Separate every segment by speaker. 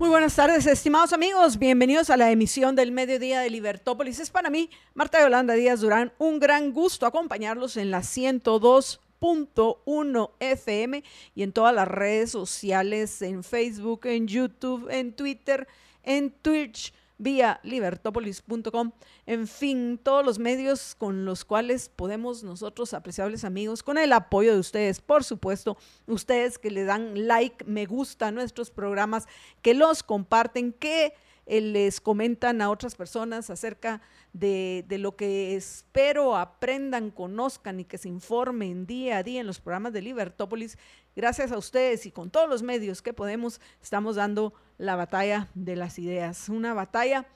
Speaker 1: Muy buenas tardes, estimados amigos. Bienvenidos a la emisión del mediodía de Libertópolis. Es para mí, Marta Yolanda Díaz Durán, un gran gusto acompañarlos en la 102.1 FM y en todas las redes sociales, en Facebook, en YouTube, en Twitter, en Twitch vía libertopolis.com, en fin, todos los medios con los cuales podemos nosotros, apreciables amigos, con el apoyo de ustedes, por supuesto, ustedes que le dan like, me gusta a nuestros programas, que los comparten, que eh, les comentan a otras personas acerca de, de, lo que espero aprendan, conozcan y que se informen día a día en los programas de Libertópolis. Gracias a ustedes y con todos los medios que podemos, estamos dando la batalla de las ideas, una batalla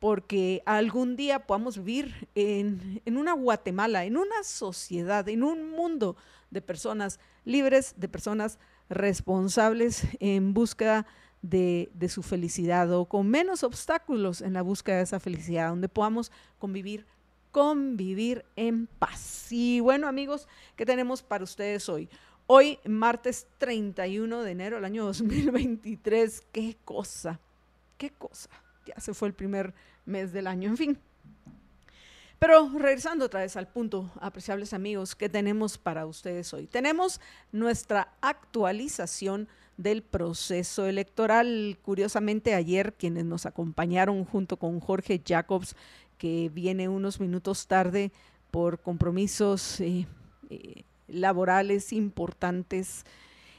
Speaker 1: porque algún día podamos vivir en, en, una Guatemala, en una sociedad, en un mundo de personas libres, de personas responsables en búsqueda de, de, su felicidad o con menos obstáculos en la búsqueda de esa felicidad, donde podamos convivir, convivir en paz. Y bueno amigos, ¿qué tenemos para ustedes hoy? Hoy, martes 31 de enero del año 2023, qué cosa, qué cosa. Ya se fue el primer mes del año, en fin. Pero regresando otra vez al punto, apreciables amigos, ¿qué tenemos para ustedes hoy? Tenemos nuestra actualización del proceso electoral. Curiosamente, ayer quienes nos acompañaron junto con Jorge Jacobs, que viene unos minutos tarde por compromisos eh, eh, laborales importantes.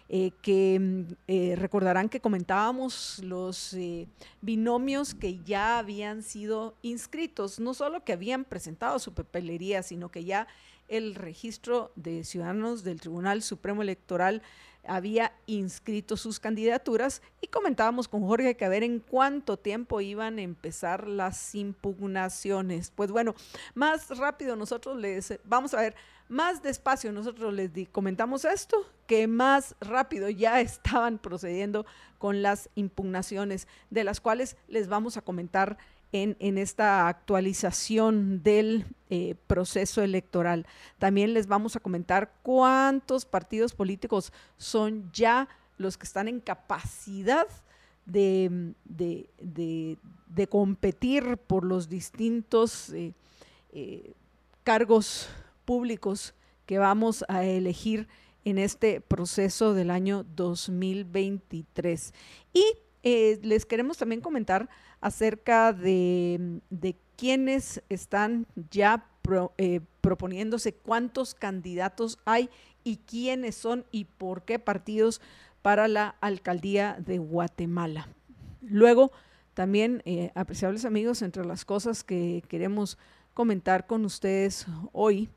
Speaker 1: Eh, que mm, eh, recordarán que comentábamos los eh, binomios que ya habían sido inscritos, no solo que habían presentado su papelería, sino que ya el registro de ciudadanos del Tribunal Supremo Electoral había inscrito sus candidaturas y comentábamos con Jorge que a ver en cuánto tiempo iban a empezar las impugnaciones. Pues bueno, más rápido nosotros les vamos a ver más despacio nosotros les comentamos esto, que más rápido ya estaban procediendo con las impugnaciones, de las cuales les vamos a comentar en, en esta actualización del eh, proceso electoral. También les vamos a comentar cuántos partidos políticos son ya los que están en capacidad de, de, de, competir por los distintos eh, eh, cargos públicos que vamos a elegir en este proceso del año 2023. Y eh, les queremos también comentar acerca de, de quienes están ya eh, proponiéndose, cuántos candidatos hay y quiénes son y por qué partidos para la alcaldía de Guatemala. Luego, también, eh, apreciables amigos, entre las cosas que queremos comentar con ustedes hoy,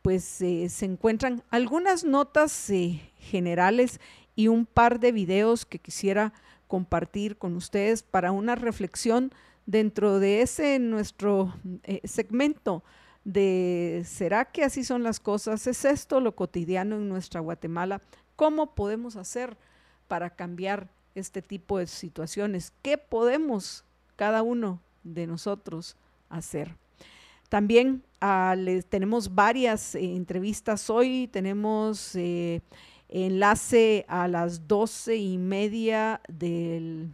Speaker 1: pues eh, se encuentran algunas notas eh, generales y un par de videos que quisiera compartir con ustedes para una reflexión dentro de ese nuestro eh, segmento de ¿será que así son las cosas? ¿Es esto lo cotidiano en nuestra Guatemala? ¿Cómo podemos hacer para cambiar este tipo de situaciones? ¿Qué podemos cada uno de nosotros hacer? También les, tenemos varias eh, entrevistas hoy, tenemos eh, enlace a las doce y media del,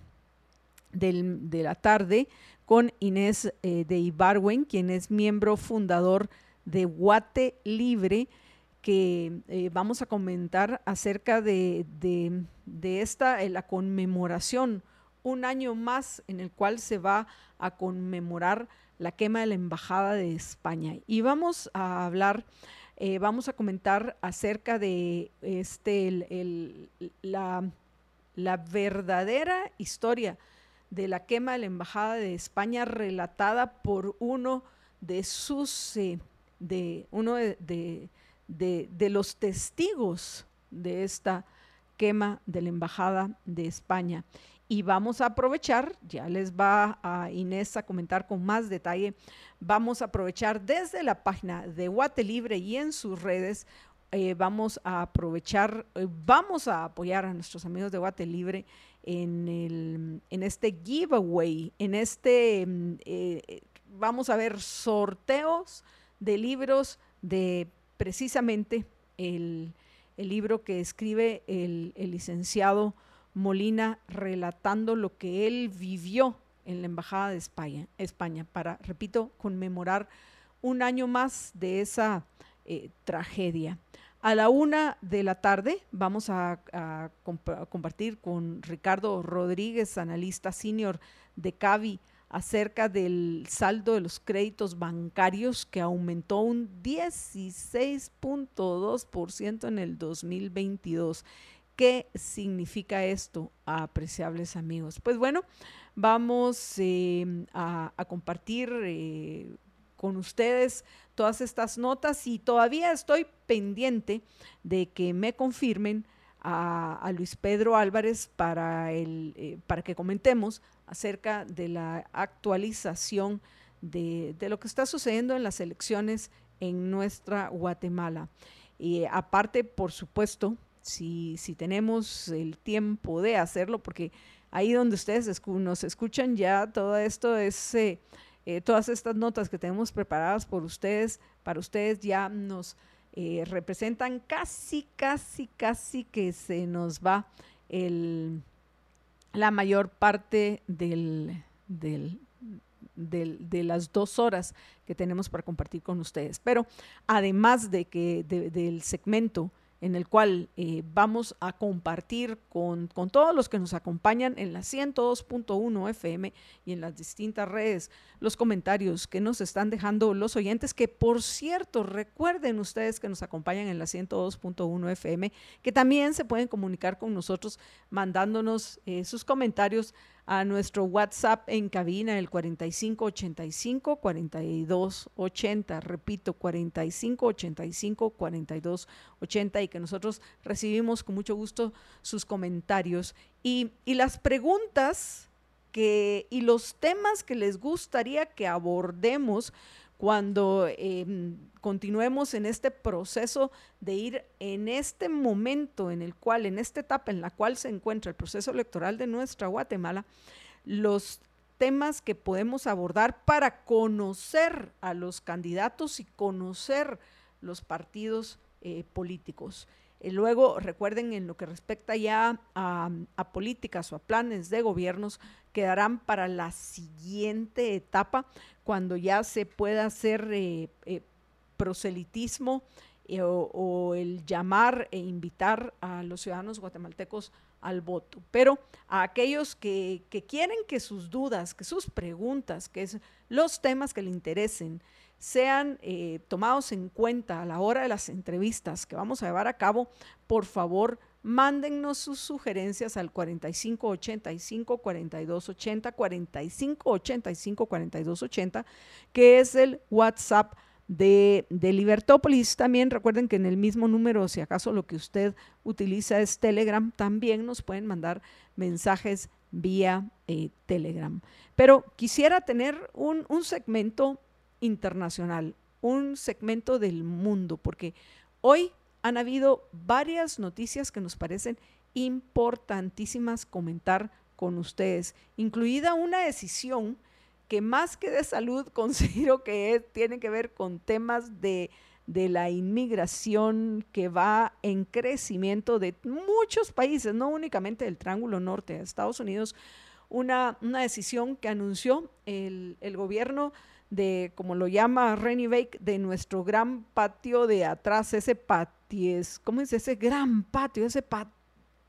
Speaker 1: de la tarde con Inés eh, de Ibarwen, quien es miembro fundador de Guate Libre, que vamos a comentar acerca de, de esta, la conmemoración, un año más en el cual se va a conmemorar la quema de la Embajada de España. Y vamos a hablar, eh, vamos a comentar acerca de este, el, la, la verdadera historia de la quema de la Embajada de España relatada por uno de sus, eh, de uno de, de, de, los testigos de esta quema de la Embajada de España. Y vamos a aprovechar, ya les va a Inés a comentar con más detalle, vamos a aprovechar desde la página de Guate Libre y en sus redes eh, vamos a aprovechar, eh, vamos a apoyar a nuestros amigos de Guate Libre en, el, en este giveaway, en este, mm, eh, vamos a ver sorteos de libros de precisamente el, el libro que escribe el, el licenciado Molina relatando lo que él vivió en la Embajada de España, para, repito, conmemorar un año más de esa eh, tragedia. A la una de la tarde vamos a, compartir con Ricardo Rodríguez, analista senior de CAVI, acerca del saldo de los créditos bancarios que aumentó un 16.2% en el 2022. ¿Qué significa esto, apreciables amigos? Pues bueno, vamos eh, a, compartir eh, con ustedes todas estas notas y todavía estoy pendiente de que me confirmen a, Luis Pedro Álvarez para, el, eh, para que comentemos acerca de la actualización de, lo que está sucediendo en las elecciones en nuestra Guatemala. Y aparte, por supuesto, si, si tenemos el tiempo de hacerlo, porque ahí donde ustedes nos escuchan ya todo esto es... Eh, eh, todas estas notas que tenemos preparadas por ustedes, para ustedes ya nos eh, representan casi, casi, casi que se nos va el, la mayor parte del, del, de las dos horas que tenemos para compartir con ustedes. Pero además de que del segmento en el cual eh, vamos a compartir con, todos los que nos acompañan en la 102.1 FM y en las distintas redes los comentarios que nos están dejando los oyentes, que por cierto, recuerden ustedes que nos acompañan en la 102.1 FM, que también se pueden comunicar con nosotros mandándonos eh, sus comentarios a nuestro WhatsApp en cabina, el 4585-4280. Repito, 4585-4280 y que nosotros recibimos con mucho gusto sus comentarios y, y las preguntas que, y los temas que les gustaría que abordemos cuando em, continuemos en este proceso de ir en este momento en el cual, en esta etapa en la cual se encuentra el proceso electoral de nuestra Guatemala, los temas que podemos abordar para conocer a los candidatos y conocer los partidos eh, políticos. Eh, luego, recuerden, en lo que respecta ya a, políticas o a planes de gobiernos, quedarán para la siguiente etapa, cuando ya se pueda hacer eh, eh, proselitismo o, el llamar e invitar a los ciudadanos guatemaltecos al voto. Pero a aquellos que, que quieren que sus dudas, que sus preguntas, que es los temas que le interesen, sean eh, tomados en cuenta a la hora de las entrevistas que vamos a llevar a cabo, por favor, mándennos sus sugerencias al 4585 4280 4585 4280, que es el WhatsApp de, de, Libertópolis. También recuerden que en el mismo número, si acaso lo que usted utiliza es Telegram, también nos pueden mandar mensajes vía eh, Telegram. Pero quisiera tener un, un segmento internacional, un segmento del mundo, porque hoy han habido varias noticias que nos parecen importantísimas comentar con ustedes, incluida una decisión que más que de salud considero que tiene que ver con temas de, de la inmigración que va en crecimiento de muchos países, no únicamente del Triángulo Norte, de Estados Unidos, una, una decisión que anunció el, el gobierno de, como lo llama Renny Bake, de nuestro gran patio de atrás, ese patio, ¿cómo es ese gran patio? Ese patio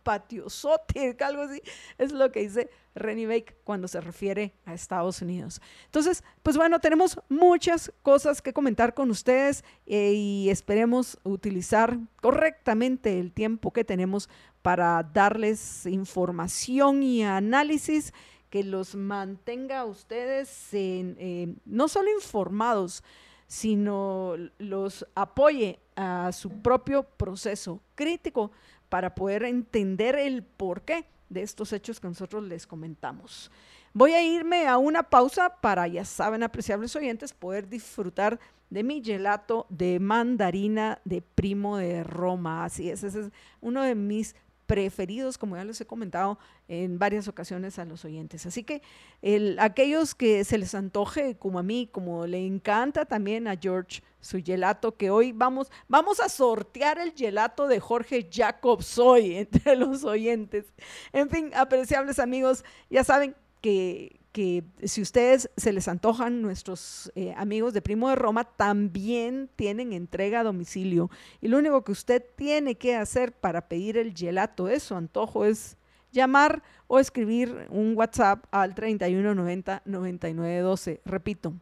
Speaker 1: patiozote, algo así, es lo que dice Renny Bake cuando se refiere a Estados Unidos. Entonces, pues bueno, tenemos muchas cosas que comentar con ustedes eh, y esperemos utilizar correctamente el tiempo que tenemos para darles información y análisis que los mantenga a ustedes eh, no solo informados, sino los apoye a su propio proceso crítico para poder entender el porqué de estos hechos que nosotros les comentamos. Voy a irme a una pausa para, ya saben, apreciables oyentes, poder disfrutar de mi gelato de mandarina de primo de Roma. Así es, ese es uno de mis preferidos, como ya les he comentado en varias ocasiones a los oyentes. Así que el, aquellos que se les antoje, como a mí, como le encanta también a George su gelato, que hoy vamos, vamos a sortear el gelato de Jorge Jacobs hoy entre los oyentes. En fin, apreciables amigos, ya saben que que si ustedes se les antojan, nuestros eh, amigos de Primo de Roma también tienen entrega a domicilio. Y lo único que usted tiene que hacer para pedir el gelato de su antojo es llamar o escribir un WhatsApp al 3190 9912. Repito,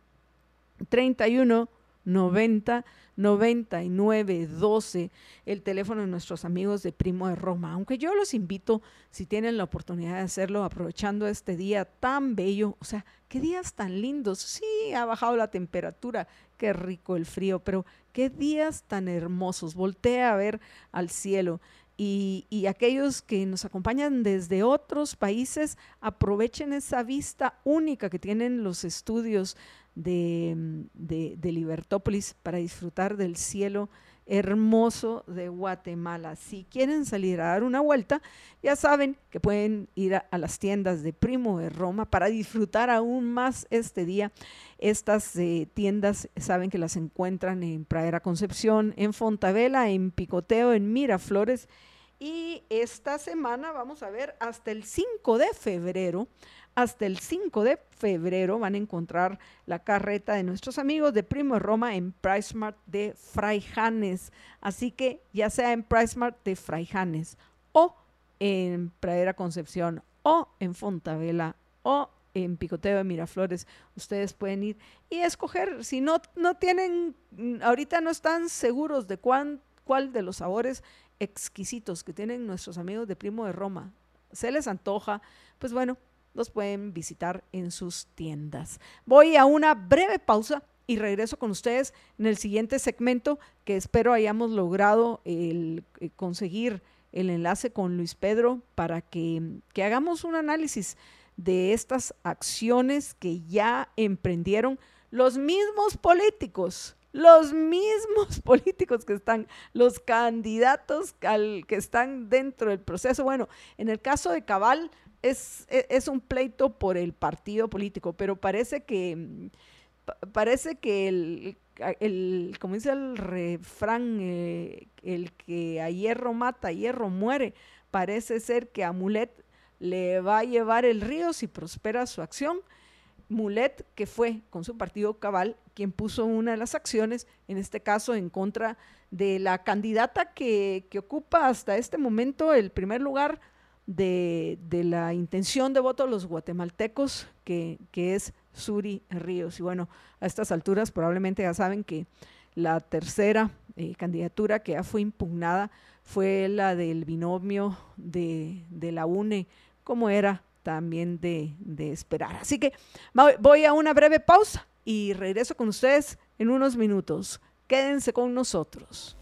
Speaker 1: 3190 9912, el teléfono de nuestros amigos de Primo de Roma. Aunque yo los invito, si tienen la oportunidad de hacerlo, aprovechando este día tan bello, o sea, qué días tan lindos. Sí, ha bajado la temperatura, qué rico el frío, pero qué días tan hermosos. Voltea a ver al cielo. Y, y, aquellos que nos acompañan desde otros países, aprovechen esa vista única que tienen los estudios de, de, Libertópolis para disfrutar del cielo hermoso de Guatemala. Si quieren salir a dar una vuelta, ya saben que pueden ir a, las tiendas de Primo de Roma para disfrutar aún más este día. Estas eh, tiendas saben que las encuentran en Pradera Concepción, en Fontavela, en Picoteo, en Miraflores. Y esta semana vamos a ver hasta el 5 de febrero hasta el 5 de febrero van a encontrar la carreta de nuestros amigos de Primo de Roma en PriceMart de Fraijanes. Así que ya sea en PriceMart de Fraijanes o en Pradera Concepción o en Fontavela o en Picoteo de Miraflores, ustedes pueden ir y escoger. Si no, no tienen, ahorita no están seguros de cuál de los sabores exquisitos que tienen nuestros amigos de Primo de Roma se les antoja, pues bueno, los pueden visitar en sus tiendas. Voy a una breve pausa y regreso con ustedes en el siguiente segmento que espero hayamos logrado eh, conseguir el enlace con Luis Pedro para que, que hagamos un análisis de estas acciones que ya emprendieron los mismos políticos, los mismos políticos que están, los candidatos al, que están dentro del proceso. Bueno, en el caso de Cabal, e, es, un pleito por el partido político, pero parece que parece que el, el como dice el refrán, eh, el que a hierro mata, a hierro muere, parece ser que a Mulet le va a llevar el río si prospera su acción. Mulet, que fue con su partido cabal quien puso una de las acciones, en este caso en contra de la candidata que, que ocupa hasta este momento el primer lugar de, la intención de voto de los guatemaltecos, que, es Suri Ríos. Y bueno, a estas alturas probablemente ya saben que la tercera eh, candidatura que ya fue impugnada fue la del binomio de, la UNE, como era también de, de esperar. Así que voy a una breve pausa y regreso con ustedes en unos minutos. Quédense con nosotros.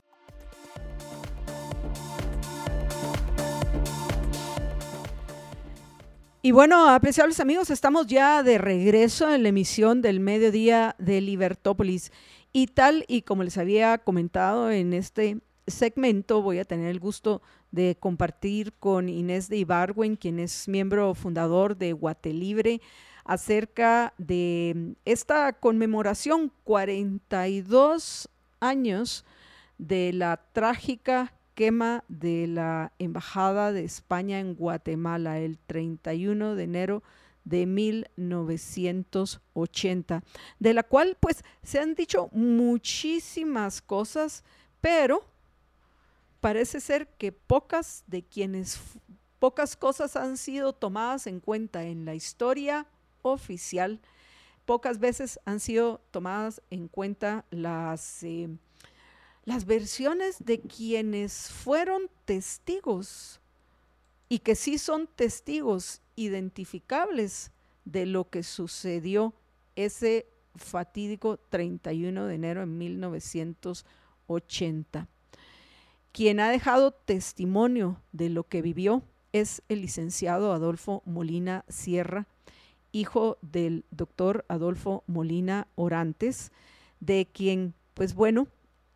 Speaker 1: Y bueno, apreciables amigos, estamos ya de regreso en la emisión del mediodía de Libertópolis. Y tal y como les había comentado en este segmento, voy a tener el gusto de compartir con Inés de Ibarwen, quien es miembro fundador de Guatelibre, acerca de esta conmemoración 42 años de la trágica quema de la Embajada de España en Guatemala el 31 de enero de 1980, de la cual pues se han dicho muchísimas cosas, pero parece ser que pocas de quienes pocas cosas han sido tomadas en cuenta en la historia oficial, pocas veces han sido tomadas en cuenta las eh, las versiones de quienes fueron testigos y que sí son testigos identificables de lo que sucedió ese fatídico 31 de enero de 1980. Quien ha dejado testimonio de lo que vivió es el licenciado Adolfo Molina Sierra, hijo del doctor Adolfo Molina Orantes, de quien, pues bueno,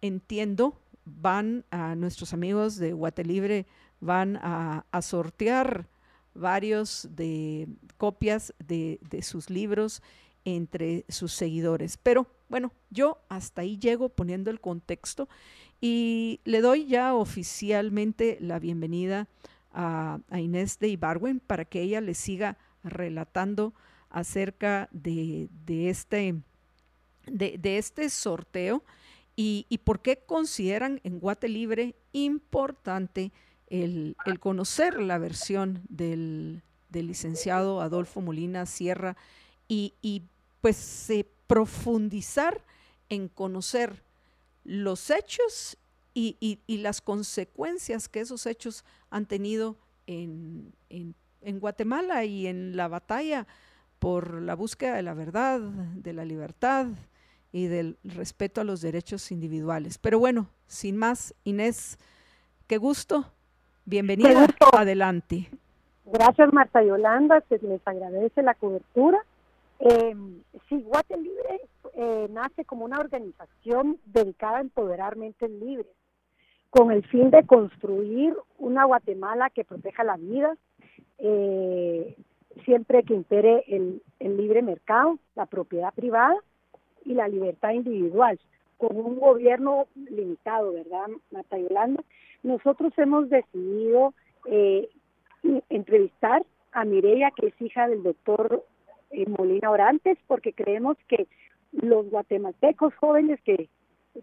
Speaker 1: entiendo, van a nuestros amigos de Guatelibre, van a, sortear varios de copias de, de sus libros entre sus seguidores. Pero bueno, yo hasta ahí llego poniendo el contexto y le doy ya oficialmente la bienvenida a, Inés de Ibarwen para que ella le siga relatando acerca de, este, de, este sorteo y, por qué consideran en Guate Libre importante el, conocer la versión del, licenciado Adolfo Molina Sierra y, pues profundizar en conocer los hechos y, las consecuencias que esos hechos han tenido en, Guatemala y en la batalla por la búsqueda de la verdad, de la libertad y del respeto a los derechos individuales. Pero bueno, sin más, Inés, qué gusto. Bienvenida. Adelante.
Speaker 2: Gracias, Marta Yolanda. Se les agradece la cobertura. Eh, sí, Guate Libre eh, nace como una organización dedicada a empoderar mentes libres, con el fin de construir una Guatemala que proteja la vida, eh, siempre que impere el, libre mercado, la propiedad privada y la libertad individual, con un gobierno limitado, ¿verdad, Marta Yolanda? Nosotros hemos decidido eh, entrevistar a Mireya, que es hija del doctor Molina Orantes, porque creemos que los guatemaltecos jóvenes que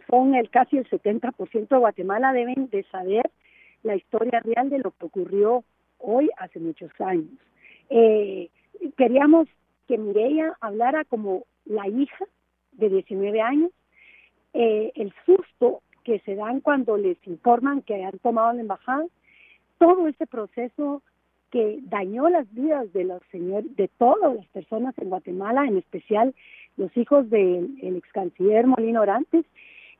Speaker 2: son el casi el 70% de Guatemala deben de saber la historia real de lo que ocurrió hoy hace muchos años. Eh, queríamos que Mireia hablara como la hija de 19 años, eh, el susto que se dan cuando les informan que han tomado la embajada, todo ese proceso que dañó las vidas de los señores, de todas las personas en Guatemala, en especial los hijos del ex canciller Molina Orantes,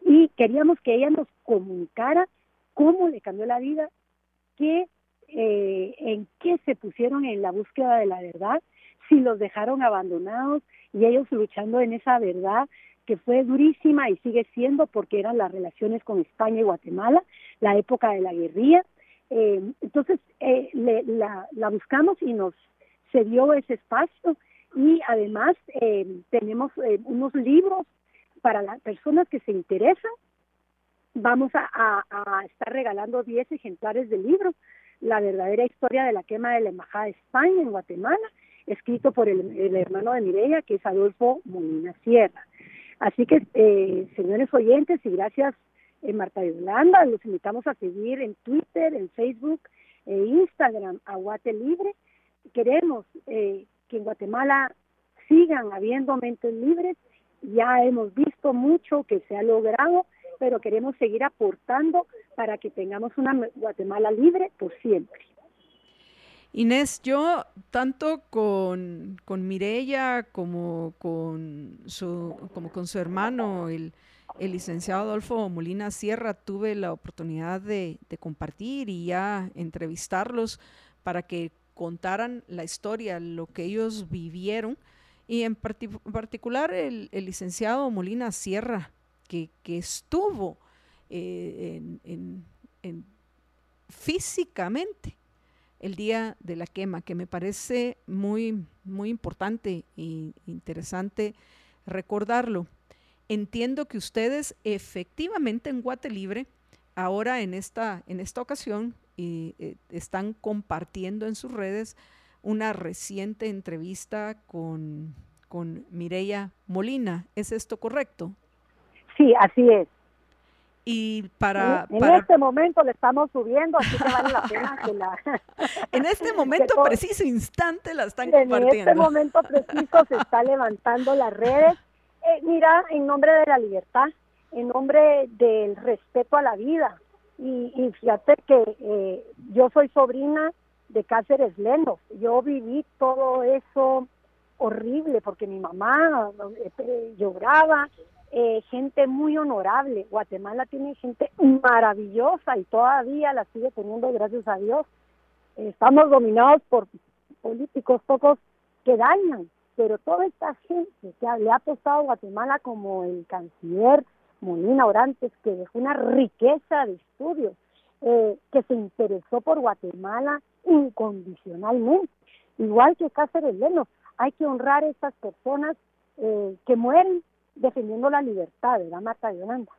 Speaker 2: y queríamos que ella nos comunicara cómo le cambió la vida, qué, eh, en qué se pusieron en la búsqueda de la verdad, si los dejaron abandonados y ellos luchando en esa verdad que fue durísima y sigue siendo porque eran las relaciones con España y Guatemala, la época de la guerrilla. Eh, entonces eh, la, la buscamos y nos se dio ese espacio y además eh, tenemos eh, unos libros para las personas que se interesan. Vamos a, estar regalando 10 ejemplares del libro, La verdadera historia de la quema de la Embajada de España en Guatemala, escrito por el, hermano de Mireia, que es Adolfo Molina Sierra. Así que, eh, señores oyentes, y gracias Marta Yolanda, los invitamos a seguir en Twitter, en Facebook e Instagram a Guate Libre. Queremos eh, que en Guatemala sigan habiendo mentes libres. Ya hemos visto mucho que se ha logrado, pero queremos seguir aportando para que tengamos una Guatemala libre por siempre.
Speaker 1: Inés, yo tanto con, con Mirella como con su, como con su hermano, el, el licenciado Adolfo Molina Sierra, tuve la oportunidad de, compartir y ya entrevistarlos para que contaran la historia, lo que ellos vivieron, y en particular el, licenciado Molina Sierra, que, estuvo eh, en, físicamente el día de la quema, que me parece muy, muy importante e interesante recordarlo. Entiendo que ustedes efectivamente en Guate Libre, ahora en esta, en esta ocasión, y eh, están compartiendo en sus redes una reciente entrevista con, con Mireya Molina. ¿Es esto correcto?
Speaker 2: Sí, así es.
Speaker 1: Y para
Speaker 2: en, este momento le estamos subiendo, así que vale la pena que la...
Speaker 1: en este momento preciso instante la están compartiendo.
Speaker 2: En este momento preciso se está levantando las redes. Eh, mira, en nombre de la libertad, en nombre del respeto a la vida, y, fíjate que eh, yo soy sobrina de Cáceres Leno. Yo viví todo eso horrible porque mi mamá eh, lloraba, eh, gente muy honorable. Guatemala tiene gente maravillosa y todavía la sigue teniendo, gracias a Dios. Estamos dominados por políticos pocos que dañan pero toda esta gente que le ha apostado Guatemala como el canciller Molina Orantes, que dejó una riqueza de estudios, eh, que se interesó por Guatemala incondicionalmente, igual que Cáceres Leno, hay que honrar a estas personas eh, que mueren defendiendo la libertad, ¿verdad, Marta Yolanda?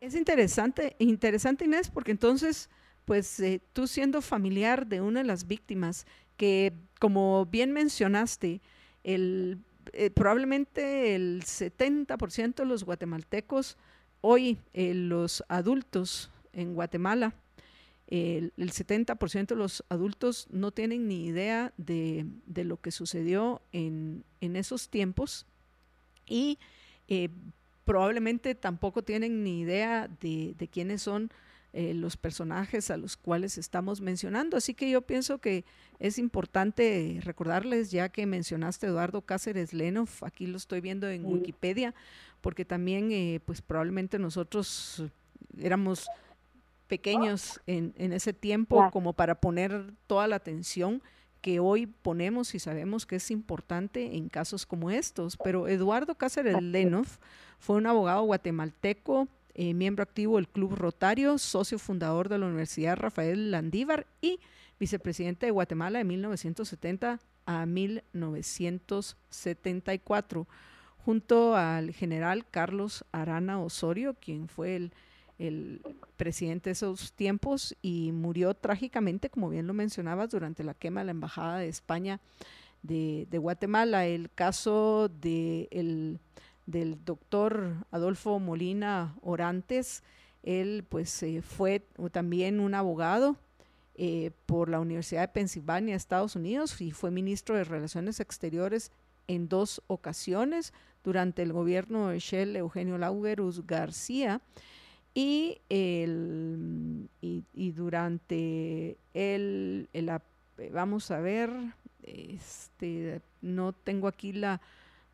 Speaker 1: Es interesante, interesante Inés, porque entonces, pues eh, tú siendo familiar de una de las víctimas, que como bien mencionaste, el, eh, probablemente el 70% de los guatemaltecos, hoy eh, los adultos en Guatemala, el, 70% de los adultos no tienen ni idea de, de lo que sucedió en, en esos tiempos y eh, probablemente tampoco tienen ni idea de, quiénes son eh, los personajes a los cuales estamos mencionando. Así que yo pienso que es importante recordarles, ya que mencionaste Eduardo Cáceres Lenoff, aquí lo estoy viendo en Wikipedia, porque también eh, pues probablemente nosotros éramos pequeños en, en ese tiempo como para poner toda la atención que hoy ponemos y sabemos que es importante en casos como estos. Pero Eduardo Cáceres Lenoff fue un abogado guatemalteco, eh, miembro activo del Club Rotario, socio fundador de la Universidad Rafael Landívar y vicepresidente de Guatemala de 1970 a 1974, junto al general Carlos Arana Osorio, quien fue el el presidente de esos tiempos y murió trágicamente, como bien lo mencionabas, durante la quema de la Embajada de España de, Guatemala. El caso de del doctor Adolfo Molina Orantes, él pues eh, fue también un abogado eh, por la Universidad de Pensilvania, Estados Unidos, y fue ministro de Relaciones Exteriores en dos ocasiones durante el gobierno de Shell Eugenio Laugerus García y, el, y, durante el, vamos a ver, este, no tengo aquí la,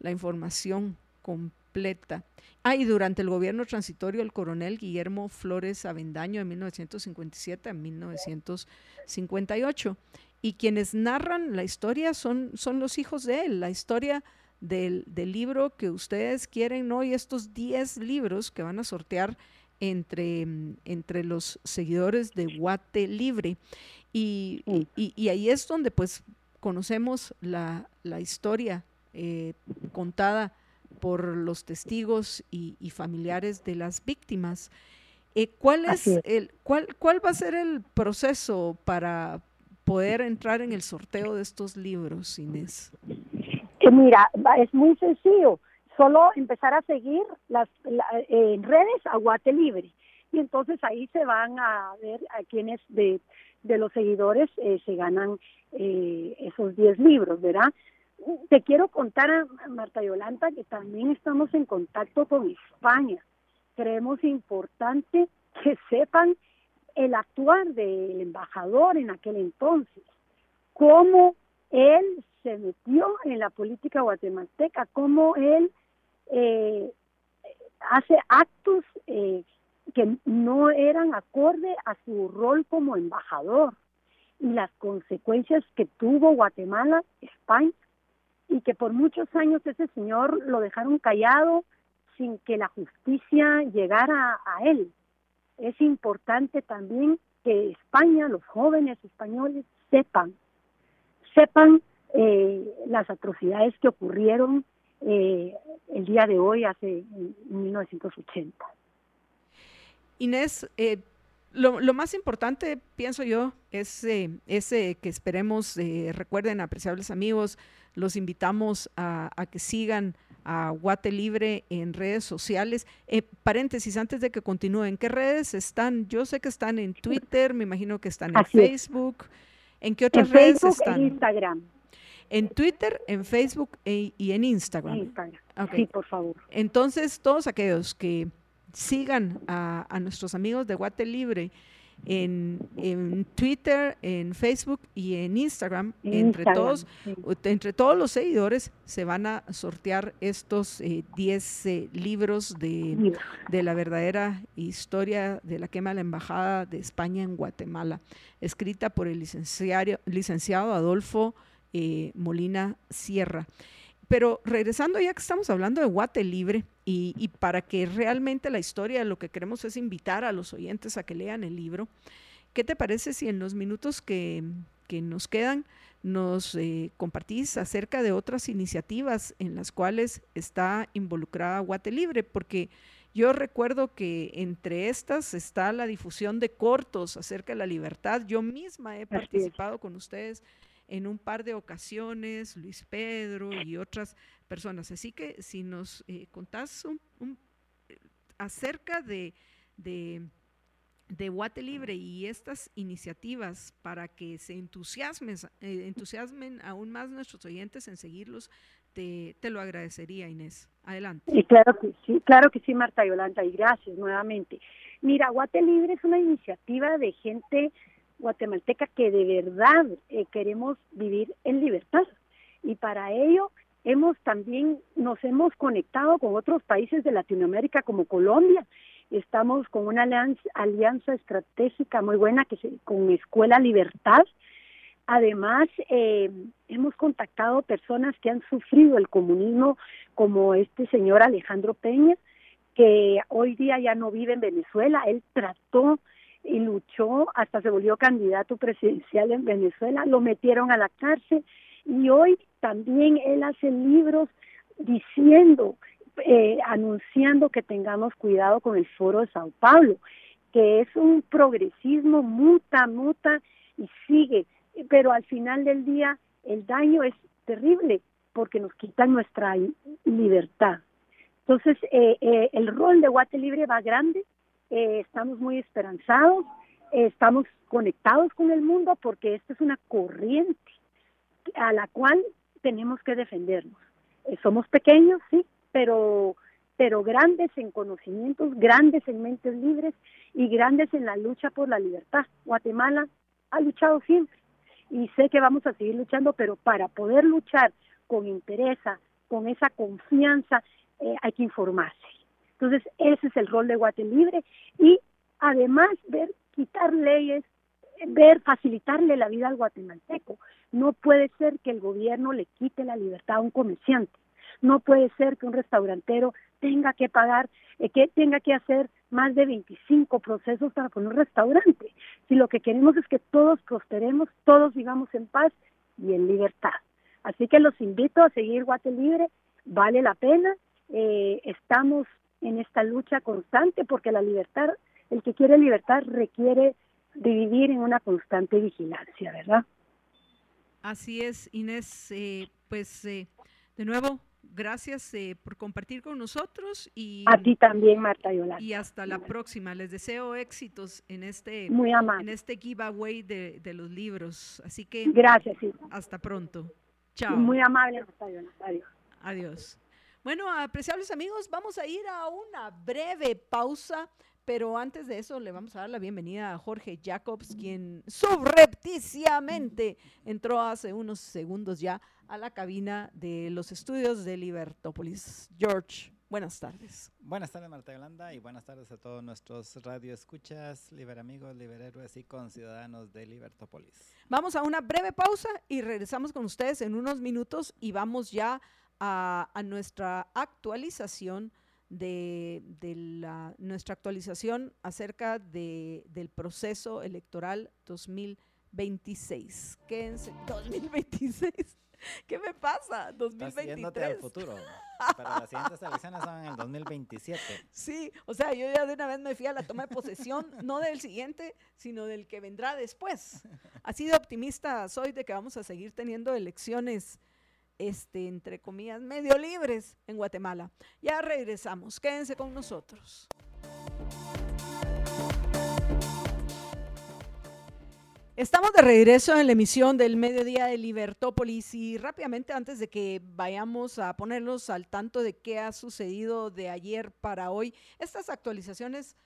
Speaker 1: la información completa. Ah, y durante el gobierno transitorio del coronel Guillermo Flores Avendaño de 1957 a 1958. Y quienes narran la historia son, son los hijos de él, la historia del, del libro que ustedes quieren, ¿no? Y estos 10 libros que van a sortear entre, mm, entre los seguidores de Guate Libre. Y, y, ahí es donde pues conocemos la, la historia eh, contada por los testigos y, familiares de las víctimas. Eh, ¿cuál, es el, cuál, ¿Cuál va a ser el proceso para poder entrar en el sorteo de estos libros, Inés?
Speaker 2: Que mira, es muy sencillo solo empezar a seguir las en redes a Guate Libre y entonces ahí se van a ver a quienes de, de los seguidores eh, se ganan eh, esos 10 libros, ¿verdad? Te quiero contar, a Marta Yolanda, que también estamos en contacto con España. Creemos importante que sepan el actuar del embajador en aquel entonces, cómo él se metió en la política guatemalteca, cómo él eh, hace actos eh, que no eran acorde a su rol como embajador y las consecuencias que tuvo Guatemala, España, y que por muchos años ese señor lo dejaron callado sin que la justicia llegara a él. Es importante también que España, los jóvenes españoles, sepan, sepan eh, las atrocidades que ocurrieron eh, el día de hoy, hace 1980.
Speaker 1: Inés, eh, lo, lo, más importante, pienso yo, es, eh, que esperemos, eh, recuerden, apreciables amigos, los invitamos a, a, que sigan a Guate Libre en redes sociales. paréntesis, antes de que continúen, ¿qué redes están? Yo sé que están en Twitter, me imagino que están en Facebook. ¿En qué otras redes están?
Speaker 2: En Instagram.
Speaker 1: En Twitter, en Facebook e, y en Instagram.
Speaker 2: Instagram. Sí, por favor.
Speaker 1: Entonces, todos aquellos que sigan a, nuestros amigos de Guate Libre en, Twitter, en Facebook y en Instagram, entre, todos, entre todos los seguidores se van a sortear estos 10 eh, eh, libros de, de, la verdadera historia de la quema de la Embajada de España en Guatemala, escrita por el licenciado Adolfo eh, Molina Sierra. pero regresando ya que estamos hablando de Guate Libre y, y, para que realmente la historia lo que queremos es invitar a los oyentes a que lean el libro, ¿qué te parece si en los minutos que, que nos quedan nos eh, compartís acerca de otras iniciativas en las cuales está involucrada Guate Libre? Porque yo recuerdo que entre estas está la difusión de cortos acerca de la libertad. Yo misma he participado con ustedes en un par de ocasiones, Luis Pedro y otras personas. Así que si nos eh, contás un, acerca de, de, de, Guate Libre y estas iniciativas para que se entusiasmen, eh, entusiasmen aún más nuestros oyentes en seguirlos, te, te, lo agradecería, Inés. Adelante.
Speaker 2: Sí, claro que sí, claro que sí, Marta Yolanda, y gracias nuevamente. Mira, Guate Libre es una iniciativa de gente guatemalteca que de verdad eh, queremos vivir en libertad. Y para ello hemos también, nos hemos conectado con otros países de Latinoamérica como Colombia. Estamos con una alianza, alianza estratégica muy buena que se, con Escuela Libertad. Además, eh, hemos contactado personas que han sufrido el comunismo, como este señor Alejandro Peña, que hoy día ya no vive en Venezuela. Él trató y luchó hasta se volvió candidato presidencial en Venezuela, lo metieron a la cárcel y hoy también él hace libros diciendo, eh, anunciando que tengamos cuidado con el foro de Sao Paulo, que es un progresismo muta, muta y sigue, pero al final del día el daño es terrible porque nos quitan nuestra libertad. Entonces, eh, eh, el rol de Guate Libre va grande, eh, estamos muy esperanzados, eh, estamos conectados con el mundo porque esta es una corriente a la cual tenemos que defendernos. Eh, somos pequeños, sí, pero pero grandes en conocimientos, grandes en mentes libres y grandes en la lucha por la libertad. Guatemala ha luchado siempre y sé que vamos a seguir luchando, pero para poder luchar con interés, con esa confianza, hay que informarse. Entonces, ese es el rol de Guate Libre y además ver, quitar leyes, ver, facilitarle la vida al guatemalteco. No puede ser que el gobierno le quite la libertad a un comerciante. No puede ser que un restaurantero tenga que pagar, eh, que tenga que hacer más de 25 procesos para poner un restaurante. Si lo que queremos es que todos prosperemos, todos vivamos en paz y en libertad. Así que los invito a seguir Guate Libre, vale la pena. Eh, estamos en esta lucha constante, porque la libertad, el que quiere libertad requiere de vivir en una constante vigilancia, ¿verdad?
Speaker 1: Así es, Inés. Eh, pues eh, de nuevo, gracias eh, por compartir con nosotros y
Speaker 2: a ti también, Marta Yolanda.
Speaker 1: Y hasta la próxima. Les deseo éxitos en este
Speaker 2: Muy
Speaker 1: en este giveaway de, de los libros. Así que
Speaker 2: gracias. Sí.
Speaker 1: Hasta pronto. Chao.
Speaker 2: Muy amable, Marta Yolanda. Adiós.
Speaker 1: Adiós. Bueno, apreciables amigos, vamos a ir a una breve pausa, pero antes de eso le vamos a dar la bienvenida a Jorge Jacobs, quien subrepticiamente entró hace unos segundos ya a la cabina de los estudios de Libertópolis. George, buenas tardes.
Speaker 3: Buenas tardes, Marta Yolanda, y buenas tardes a todos nuestros radioescuchas, liberamigos, liberhéroes y conciudadanos de Libertópolis.
Speaker 1: Vamos a una breve pausa y regresamos con ustedes en unos minutos y vamos ya a, a nuestra actualización de, de, la, nuestra actualización acerca de, del proceso electoral 2026. Quédense, 2026. ¿Qué me pasa? 2023.
Speaker 3: al futuro. Pero las siguientes elecciones son en el 2027.
Speaker 1: Sí, o sea, yo ya de una vez me fui a la toma de posesión, no del siguiente, sino del que vendrá después. Así de optimista soy de que vamos a seguir teniendo elecciones este, entre comillas, medio libres en Guatemala. Ya regresamos, quédense con nosotros. Estamos de regreso en la emisión del mediodía de Libertópolis y rápidamente antes de que vayamos a ponernos al tanto de qué ha sucedido de ayer para hoy, estas actualizaciones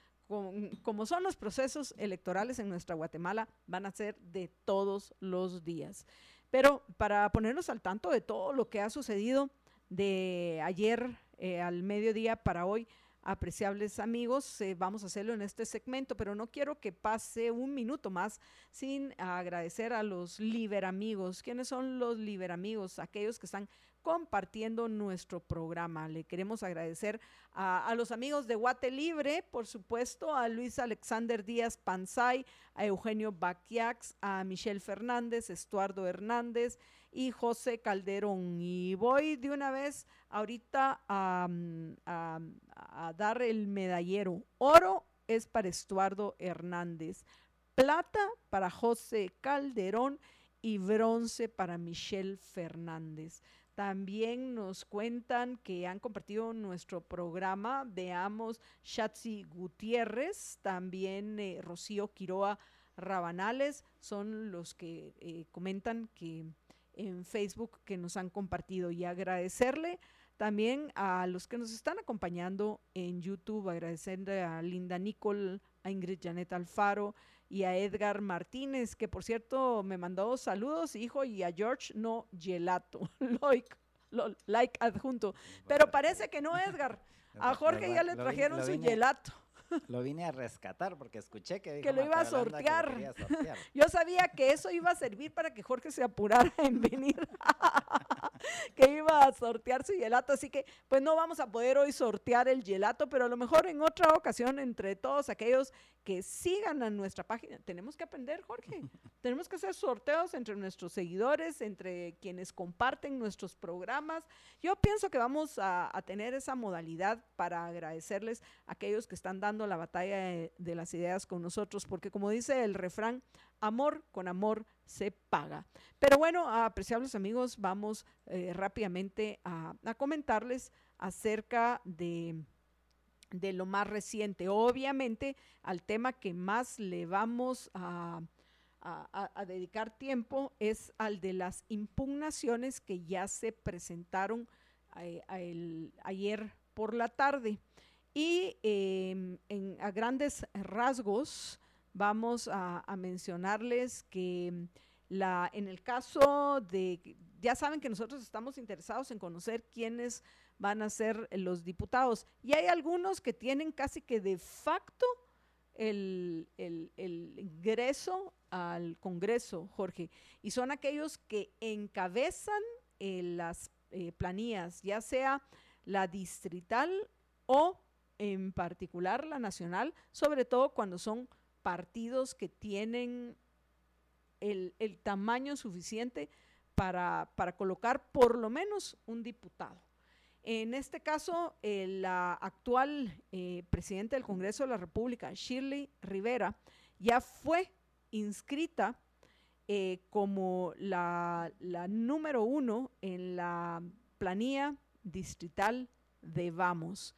Speaker 1: como son los procesos electorales en nuestra Guatemala, van a ser de todos los días. Pero para ponernos al tanto de todo lo que ha sucedido de ayer eh, al mediodía para hoy, apreciables amigos, eh, vamos a hacerlo en este segmento, pero no quiero que pase un minuto más sin agradecer a los liberamigos. ¿Quiénes son los liberamigos? Aquellos que están compartiendo nuestro programa. Le queremos agradecer a, los amigos de Guate Libre, por supuesto, a Luis Alexander Díaz Panzay, a Eugenio Baquiax, a Michelle Fernández, Estuardo Hernández y José Calderón. Y voy de una vez ahorita a, a dar el medallero. Oro es para Estuardo Hernández, plata para José Calderón y bronce para Michelle Fernández. También nos cuentan que han compartido nuestro programa. Veamos Shatsi Gutiérrez, también eh, Rocío Quiroa Rabanales, son los que eh, comentan que en Facebook que nos han compartido y agradecerle también a los que nos están acompañando en YouTube, agradecerle a Linda Nicole, a Ingrid Janet Alfaro y a Edgar Martínez, que por cierto me mandó saludos, hijo, y a George no gelato, like, like adjunto. Pero parece que no, Edgar. A Jorge ya le trajeron su gelato.
Speaker 3: Lo vine a rescatar porque escuché que,
Speaker 1: que lo iba a sortear. Yo sabía que eso iba a servir para que Jorge se apurara en venir, que iba a sortear su gelato. Así que, pues no vamos a poder hoy sortear el gelato, pero a lo mejor en otra ocasión, entre todos aquellos que sigan a nuestra página, tenemos que aprender, Jorge. tenemos que hacer sorteos entre nuestros seguidores, entre quienes comparten nuestros programas. Yo pienso que vamos a, a tener esa modalidad para agradecerles a aquellos que están dando la batalla de, las ideas con nosotros, porque como dice el refrán, amor con amor se paga. Pero bueno, apreciables amigos, vamos eh, rápidamente a, comentarles acerca de de lo más reciente. Obviamente, al tema que más le vamos a, dedicar tiempo es al de las impugnaciones que ya se presentaron eh, ayer por la tarde. Y em, a grandes rasgos vamos a, mencionarles que la, en el caso de, ya saben que nosotros estamos interesados en conocer quiénes van a ser los diputados. Y hay algunos que tienen casi que de facto el, ingreso al Congreso, Jorge. Y son aquellos que encabezan eh, las eh, planillas, ya sea la distrital o en particular la nacional, sobre todo cuando son partidos que tienen el, tamaño suficiente para, colocar por lo menos un diputado. En este caso, la actual eh, presidenta del Congreso de la República, Shirley Rivera, ya fue inscrita eh, como la, la número uno en la planilla distrital de Vamos.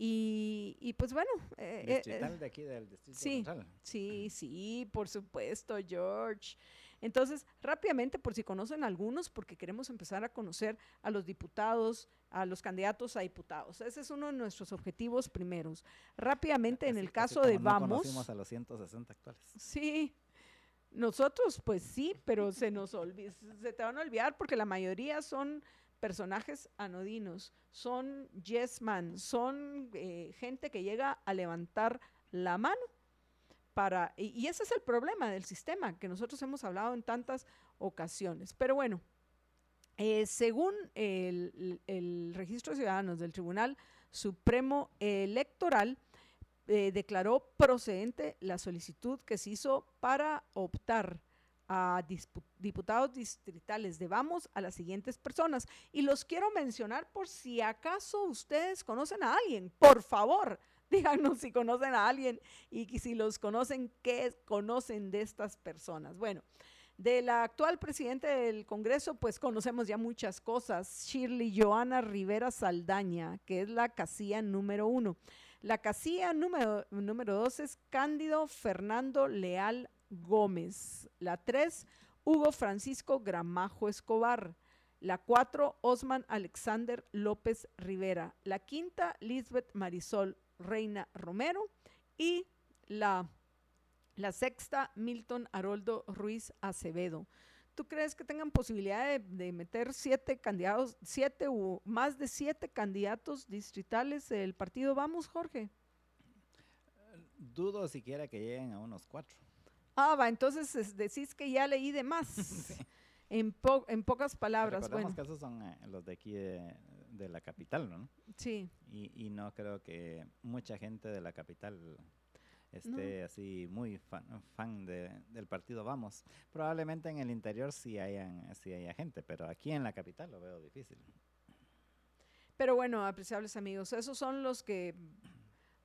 Speaker 1: Y, pues bueno.
Speaker 3: Eh, eh, Distrital de aquí del Distrito
Speaker 1: sí, Sí, sí, por supuesto, George. Entonces, rápidamente, por si conocen algunos, porque queremos empezar a conocer a los diputados, a los candidatos a diputados. Ese es uno de nuestros objetivos primeros. Rápidamente, en el caso de Vamos.
Speaker 3: Conocimos a los 160 actuales.
Speaker 1: Sí. Nosotros, pues sí, pero se nos olvida, se te van a olvidar porque la mayoría son personajes anodinos, son yes man, son eh, gente que llega a levantar la mano para, y, ese es el problema del sistema que nosotros hemos hablado en tantas ocasiones. Pero bueno, eh, según el, el, registro de ciudadanos del Tribunal Supremo Electoral, eh, declaró procedente la solicitud que se hizo para optar a diputados distritales de Vamos a las siguientes personas. Y los quiero mencionar por si acaso ustedes conocen a alguien. Por favor, díganos si conocen a alguien y si los conocen, qué conocen de estas personas. Bueno, de la actual presidente del Congreso, pues conocemos ya muchas cosas. Shirley Joana Rivera Saldaña, que es la casilla número uno. La casilla número, número dos es Cándido Fernando Leal Gómez. La 3, Hugo Francisco Gramajo Escobar. La 4, Osman Alexander López Rivera. La quinta, Lisbeth Marisol Reina Romero. Y la, la sexta, Milton Haroldo Ruiz Acevedo. ¿Tú crees que tengan posibilidad de, de, meter siete candidatos, siete o más de siete candidatos distritales del partido? Vamos, Jorge.
Speaker 3: Dudo siquiera que lleguen a unos cuatro.
Speaker 1: Ah, va, entonces decís que ya leí de más. En, po- en pocas palabras, bueno,
Speaker 3: que esos son eh, los de aquí de, de la capital, ¿no?
Speaker 1: sí,
Speaker 3: Y, y no creo que mucha gente de la capital esté así muy fan, fan de- del partido Vamos. Probablemente en el interior sí, hayan, sí haya gente, pero aquí en la capital lo veo difícil.
Speaker 1: Pero bueno, apreciables amigos, esos son los que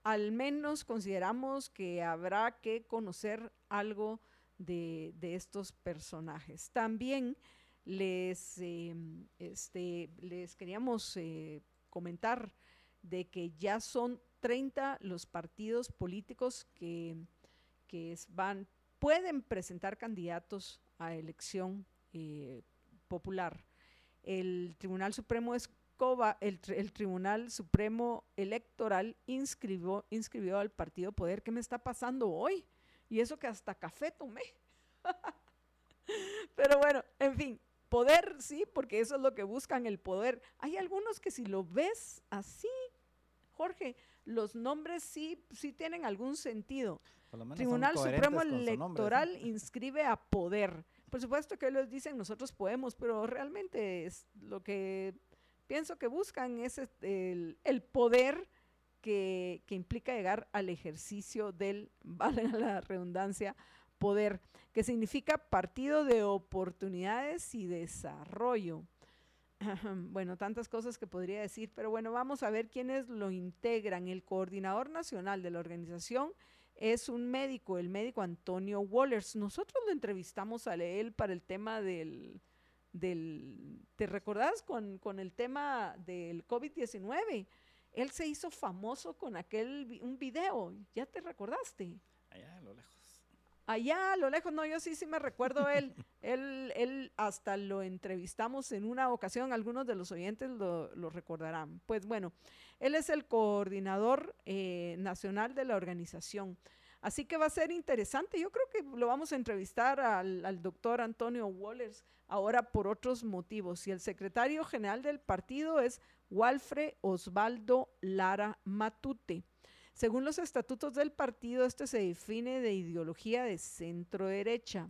Speaker 1: al menos consideramos que habrá que conocer algo de, estos personajes. También les, eh, este, queríamos eh, comentar de que ya son 30 los partidos políticos que, es- van, pueden presentar candidatos a elección eh, popular. El Tribunal Supremo El, el Tribunal Supremo Electoral inscribió, inscribió al Partido Poder. ¿Qué me está pasando hoy? Y eso que hasta café tomé. Pero bueno, en fin, poder sí, porque eso es lo que buscan, el poder. Hay algunos que si lo ves así, Jorge, los nombres sí, sí tienen algún sentido. Tribunal Supremo. Electoral inscribe a poder. Por supuesto que ellos dicen nosotros podemos, pero realmente es lo que pienso que buscan es este, el, el poder que, que implica llegar al ejercicio del, vale la redundancia, poder, que significa partido de oportunidades y desarrollo. Bueno, tantas cosas que podría decir, pero bueno, vamos a ver quiénes lo integran. El coordinador nacional de la organización es un médico, el médico Antonio Wallers. Nosotros lo entrevistamos a él para el tema del, del ¿te recordás con, con el tema del COVID-19? Él se hizo famoso con aquel, un video, ¿ya te recordaste?
Speaker 3: Allá a lo lejos.
Speaker 1: Allá a lo lejos, no, yo sí, sí me recuerdo él. él, él hasta lo entrevistamos en una ocasión, algunos de los oyentes lo, lo recordarán. Pues bueno, él es el coordinador eh, nacional de la organización. Así que va a ser interesante. Yo creo que lo vamos a entrevistar al, doctor Antonio Wallers ahora por otros motivos. Y el secretario general del partido es Walfre Osvaldo Lara Matute. Según los estatutos del partido, este se define de ideología de centro derecha.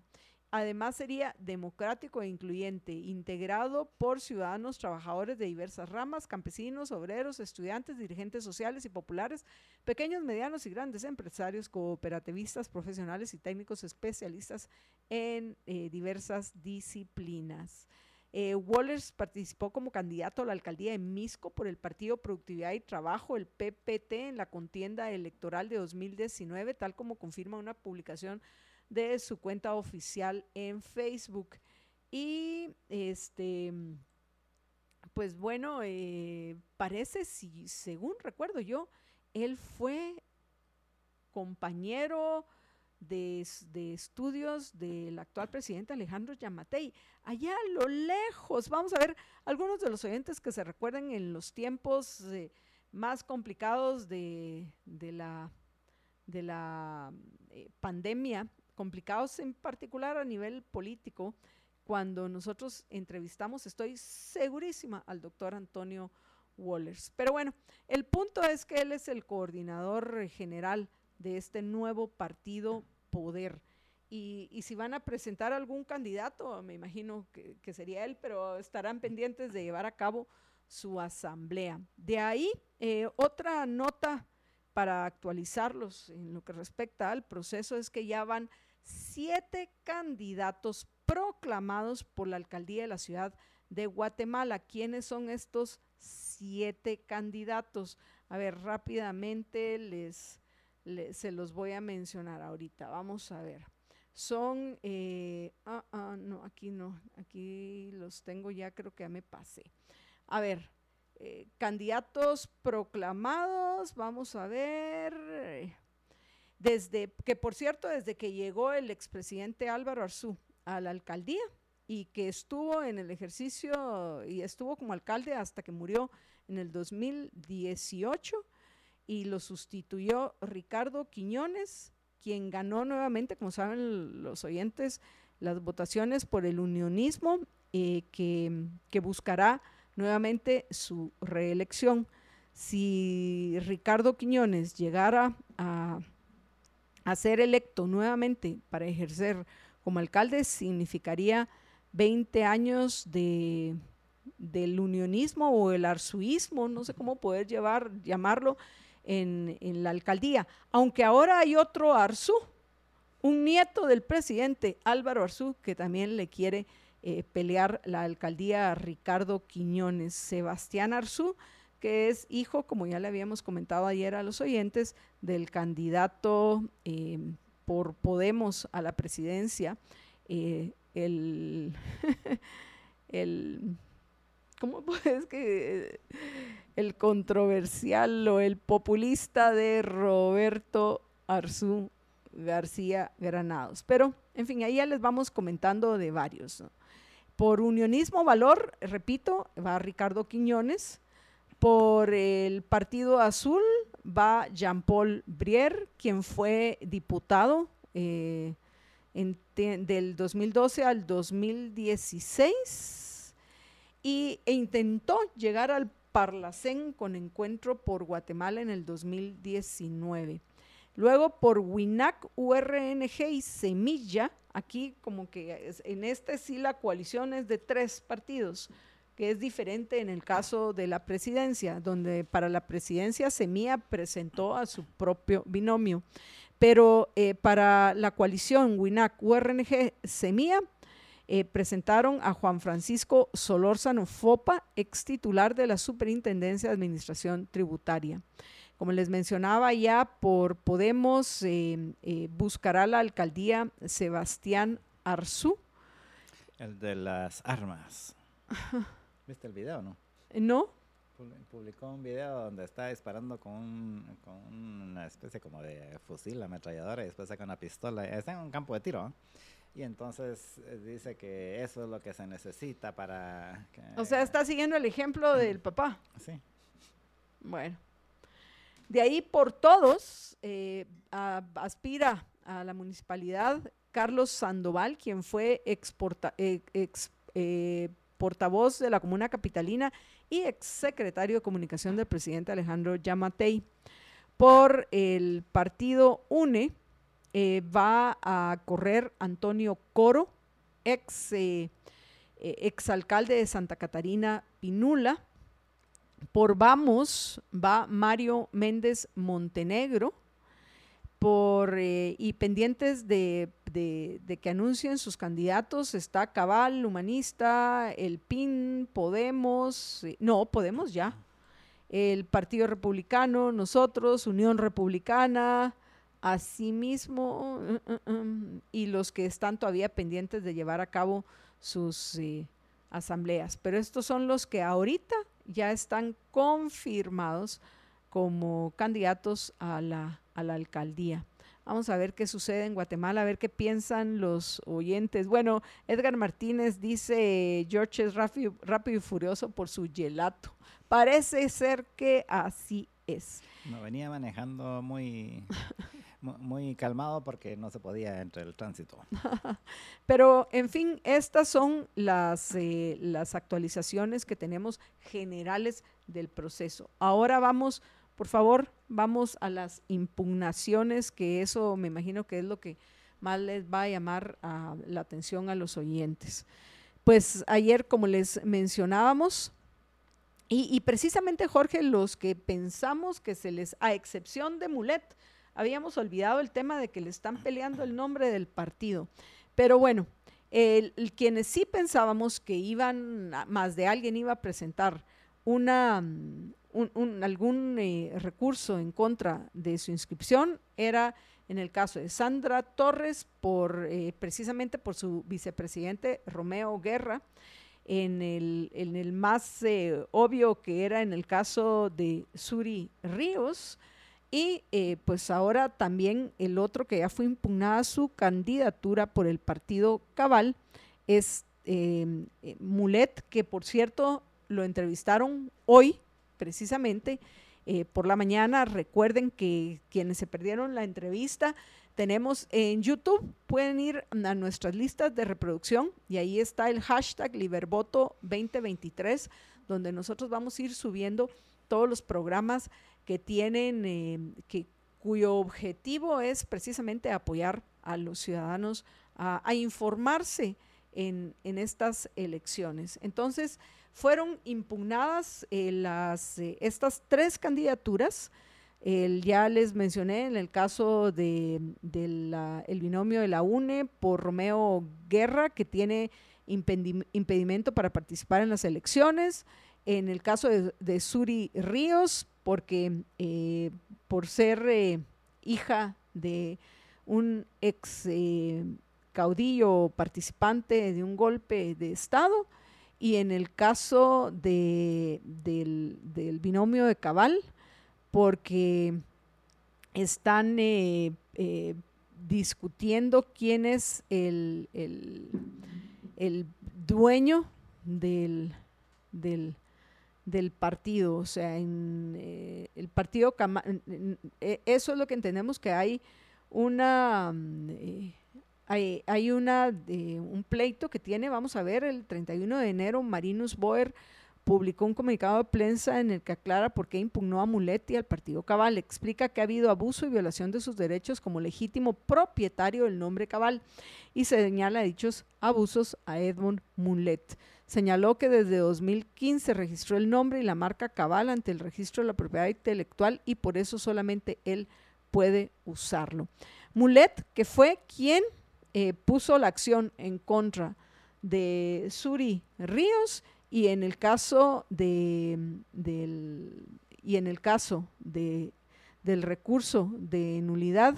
Speaker 1: Además sería democrático e incluyente, integrado por ciudadanos trabajadores de diversas ramas, campesinos, obreros, estudiantes, dirigentes sociales y populares, pequeños, medianos y grandes empresarios, cooperativistas, profesionales y técnicos especialistas en eh, diversas disciplinas. Eh, Wallers participó como candidato a la alcaldía de Misco por el Partido Productividad y Trabajo, el PPT, en la contienda electoral de 2019, tal como confirma una publicación de su cuenta oficial en Facebook. Y este, pues bueno, eh, parece, si, según recuerdo yo, él fue compañero de, de estudios del actual presidente Alejandro Yamatei. Allá a lo lejos, vamos a ver algunos de los oyentes que se recuerden en los tiempos eh, más complicados de, de la, de la eh, pandemia, complicados en particular a nivel político, cuando nosotros entrevistamos, estoy segurísima, al doctor Antonio Wallers. Pero bueno, el punto es que él es el coordinador general de este nuevo partido Poder. Y, si van a presentar algún candidato, me imagino que, que sería él, pero estarán pendientes de llevar a cabo su asamblea. De ahí, eh, otra nota para actualizarlos en lo que respecta al proceso es que ya van siete candidatos proclamados por la alcaldía de la ciudad de Guatemala. ¿Quiénes son estos siete candidatos? A ver, rápidamente les, se los voy a mencionar ahorita. Vamos a ver. Son, eh, ah, ah, no, aquí no, aquí los tengo ya, creo que ya me pasé. A ver, eh, candidatos proclamados, vamos a ver. Desde, que por cierto, desde que llegó el expresidente Álvaro Arzú a la alcaldía y que estuvo en el ejercicio y estuvo como alcalde hasta que murió en el 2018 y lo sustituyó Ricardo Quiñones, quien ganó nuevamente, como saben los oyentes, las votaciones por el unionismo, eh, que buscará nuevamente su reelección. Si Ricardo Quiñones llegara a, a ser electo nuevamente para ejercer como alcalde, significaría 20 años de, del unionismo o el arzuismo, no sé cómo poder llevar, llamarlo, en, la alcaldía. Aunque ahora hay otro Arzú, un nieto del presidente Álvaro Arzú, que también le quiere eh, pelear la alcaldía a Ricardo Quiñones. Sebastián Arzú, que es hijo, como ya le habíamos comentado ayer a los oyentes, del candidato eh, por Podemos a la presidencia, eh, el, el ¿cómo puedes que el controversial o el populista de Roberto Arzú García Granados? Pero, en fin, ahí ya les vamos comentando de varios. Por unionismo valor, repito, va Ricardo Quiñones. Por el Partido Azul va Jean-Paul Brier, quien fue diputado eh, del 2012 al 2016 y, e intentó llegar al Parlacén con encuentro por Guatemala en el 2019. Luego por WINAC, URNG y Semilla, aquí como que en este sí la coalición es de tres partidos, que es diferente en el caso de la presidencia, donde para la presidencia Semilla presentó a su propio binomio. Pero eh, para la coalición WINAC, URNG, Semilla, eh, presentaron a Juan Francisco Solórzano Fopa, ex titular de la Superintendencia de Administración Tributaria. Como les mencionaba ya, por Podemos eh, eh, buscará la alcaldía Sebastián Arzú.
Speaker 3: El de las armas. ¿Viste el video, no?
Speaker 1: No.
Speaker 3: Publicó un video donde está disparando con, una especie como de fusil ametralladora y después saca una pistola. Está en un campo de tiro. Y entonces eh, dice que eso es lo que se necesita para...
Speaker 1: o sea, está siguiendo el ejemplo del papá.
Speaker 3: Sí.
Speaker 1: Bueno. De ahí por todos eh, aspira a la municipalidad Carlos Sandoval, quien fue exporta, eh, ex, portavoz de la comuna capitalina y ex secretario de comunicación del presidente Alejandro Yamatei. Por el partido UNE, eh, va a correr Antonio Coro, ex, eh, eh, exalcalde de Santa Catarina Pinula. Por Vamos va Mario Méndez Montenegro. Por, y pendientes de, de, que anuncien sus candidatos está Cabal, Humanista, el PIN, Podemos, no, Podemos ya, el Partido Republicano, nosotros, Unión Republicana, Asimismo, mm, mm, mm, y los que están todavía pendientes de llevar a cabo sus eh, asambleas. Pero estos son los que ahorita ya están confirmados como candidatos a la alcaldía. Vamos a ver qué sucede en Guatemala, a ver qué piensan los oyentes. Bueno, Edgar Martínez dice, George es rápido, rápido y furioso por su gelato. Parece ser que así es.
Speaker 3: No, venía manejando muy muy calmado porque no se podía entre el tránsito.
Speaker 1: Pero, en fin, estas son las, eh, las actualizaciones que tenemos generales del proceso. Ahora vamos, por favor, vamos a las impugnaciones, que eso me imagino que es lo que más les va a llamar la atención a los oyentes. Pues ayer, como les mencionábamos, y, precisamente Jorge, los que pensamos que se les, a excepción de Mulet, habíamos olvidado el tema de que le están peleando el nombre del partido. Pero bueno, el, quienes sí pensábamos que iban, más de alguien iba a presentar una, mm, algún eh, recurso en contra de su inscripción, era en el caso de Sandra Torres, por, eh, precisamente por su vicepresidente Romeo Guerra, en el, en el más eh, obvio que era en el caso de Suri Ríos, y pues ahora también el otro que ya fue impugnada su candidatura por el partido Cabal es Mulet, que por cierto lo entrevistaron hoy precisamente eh, por la mañana. Recuerden que quienes se perdieron la entrevista, tenemos en YouTube, pueden ir a nuestras listas de reproducción y ahí está el hashtag Libervoto 2023, donde nosotros vamos a ir subiendo todos los programas que tienen, eh, que, cuyo objetivo es precisamente apoyar a los ciudadanos a, informarse en, estas elecciones. Entonces, fueron impugnadas eh, las, eh, estas tres candidaturas. ya les mencioné en el caso del de, el binomio de la UNE por Romeo Guerra, que tiene impedimento para participar en las elecciones. En el caso de, Suri Ríos, porque eh, por ser hija de un ex caudillo participante de un golpe de Estado y en el caso de, del, binomio de Cabal, porque están eh, eh, discutiendo quién es el, el, dueño del, del, del, partido. O sea, en eh, el partido, eso es lo que entendemos que hay una hay, una, un pleito que tiene, vamos a ver, el 31 de enero, Marinus Boer publicó un comunicado de prensa en el que aclara por qué impugnó a Muletti al Partido Cabal. Explica que ha habido abuso y violación de sus derechos como legítimo propietario del nombre Cabal y se señala dichos abusos a Edmund Mulet. Señaló que desde 2015 registró el nombre y la marca Cabal ante el registro de la propiedad intelectual y por eso solamente él puede usarlo. Mulet, que fue quien eh, puso la acción en contra de Suri Ríos y en el caso de del, y en el caso de, del recurso de nulidad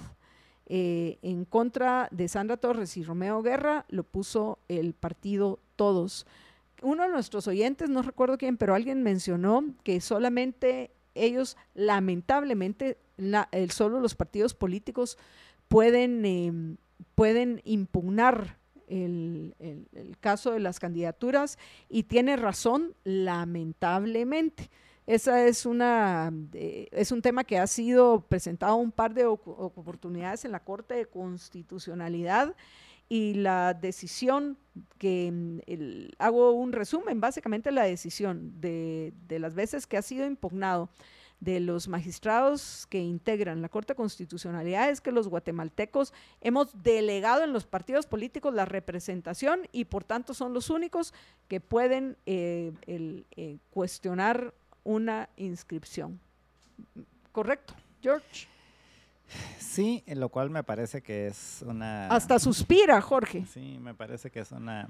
Speaker 1: eh, en contra de Sandra Torres y Romeo Guerra lo puso el partido Todos. Uno de nuestros oyentes, no recuerdo quién, pero alguien mencionó que solamente ellos, lamentablemente, el, solo los partidos políticos pueden em, pueden impugnar el, caso de las candidaturas y tiene razón, lamentablemente. Esa es una es un tema que ha sido presentado un par de oportunidades en la Corte de Constitucionalidad y la decisión que hago un resumen, básicamente la decisión de, de las veces que ha sido impugnado de los magistrados que integran la Corte de Constitucionalidad es que los guatemaltecos hemos delegado en los partidos políticos la representación y por tanto son los únicos que pueden eh, eh, cuestionar una inscripción. ¿Correcto, George?
Speaker 3: Sí, lo cual me parece que es una...
Speaker 1: Hasta suspira, Jorge.
Speaker 3: Sí, me parece que es una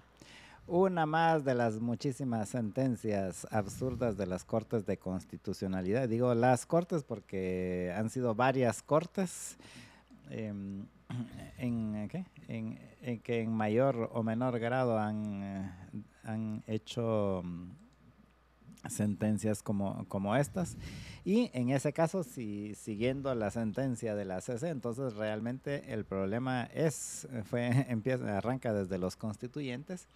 Speaker 3: una más de las muchísimas sentencias absurdas de las Cortes de Constitucionalidad. Digo las Cortes porque han sido varias Cortes em, en, que en mayor o menor grado han, eh, han hecho mm, sentencias como, como estas. Y en ese caso, si siguiendo la sentencia de la CC, entonces realmente el problema es, fue, empieza, arranca desde los constituyentes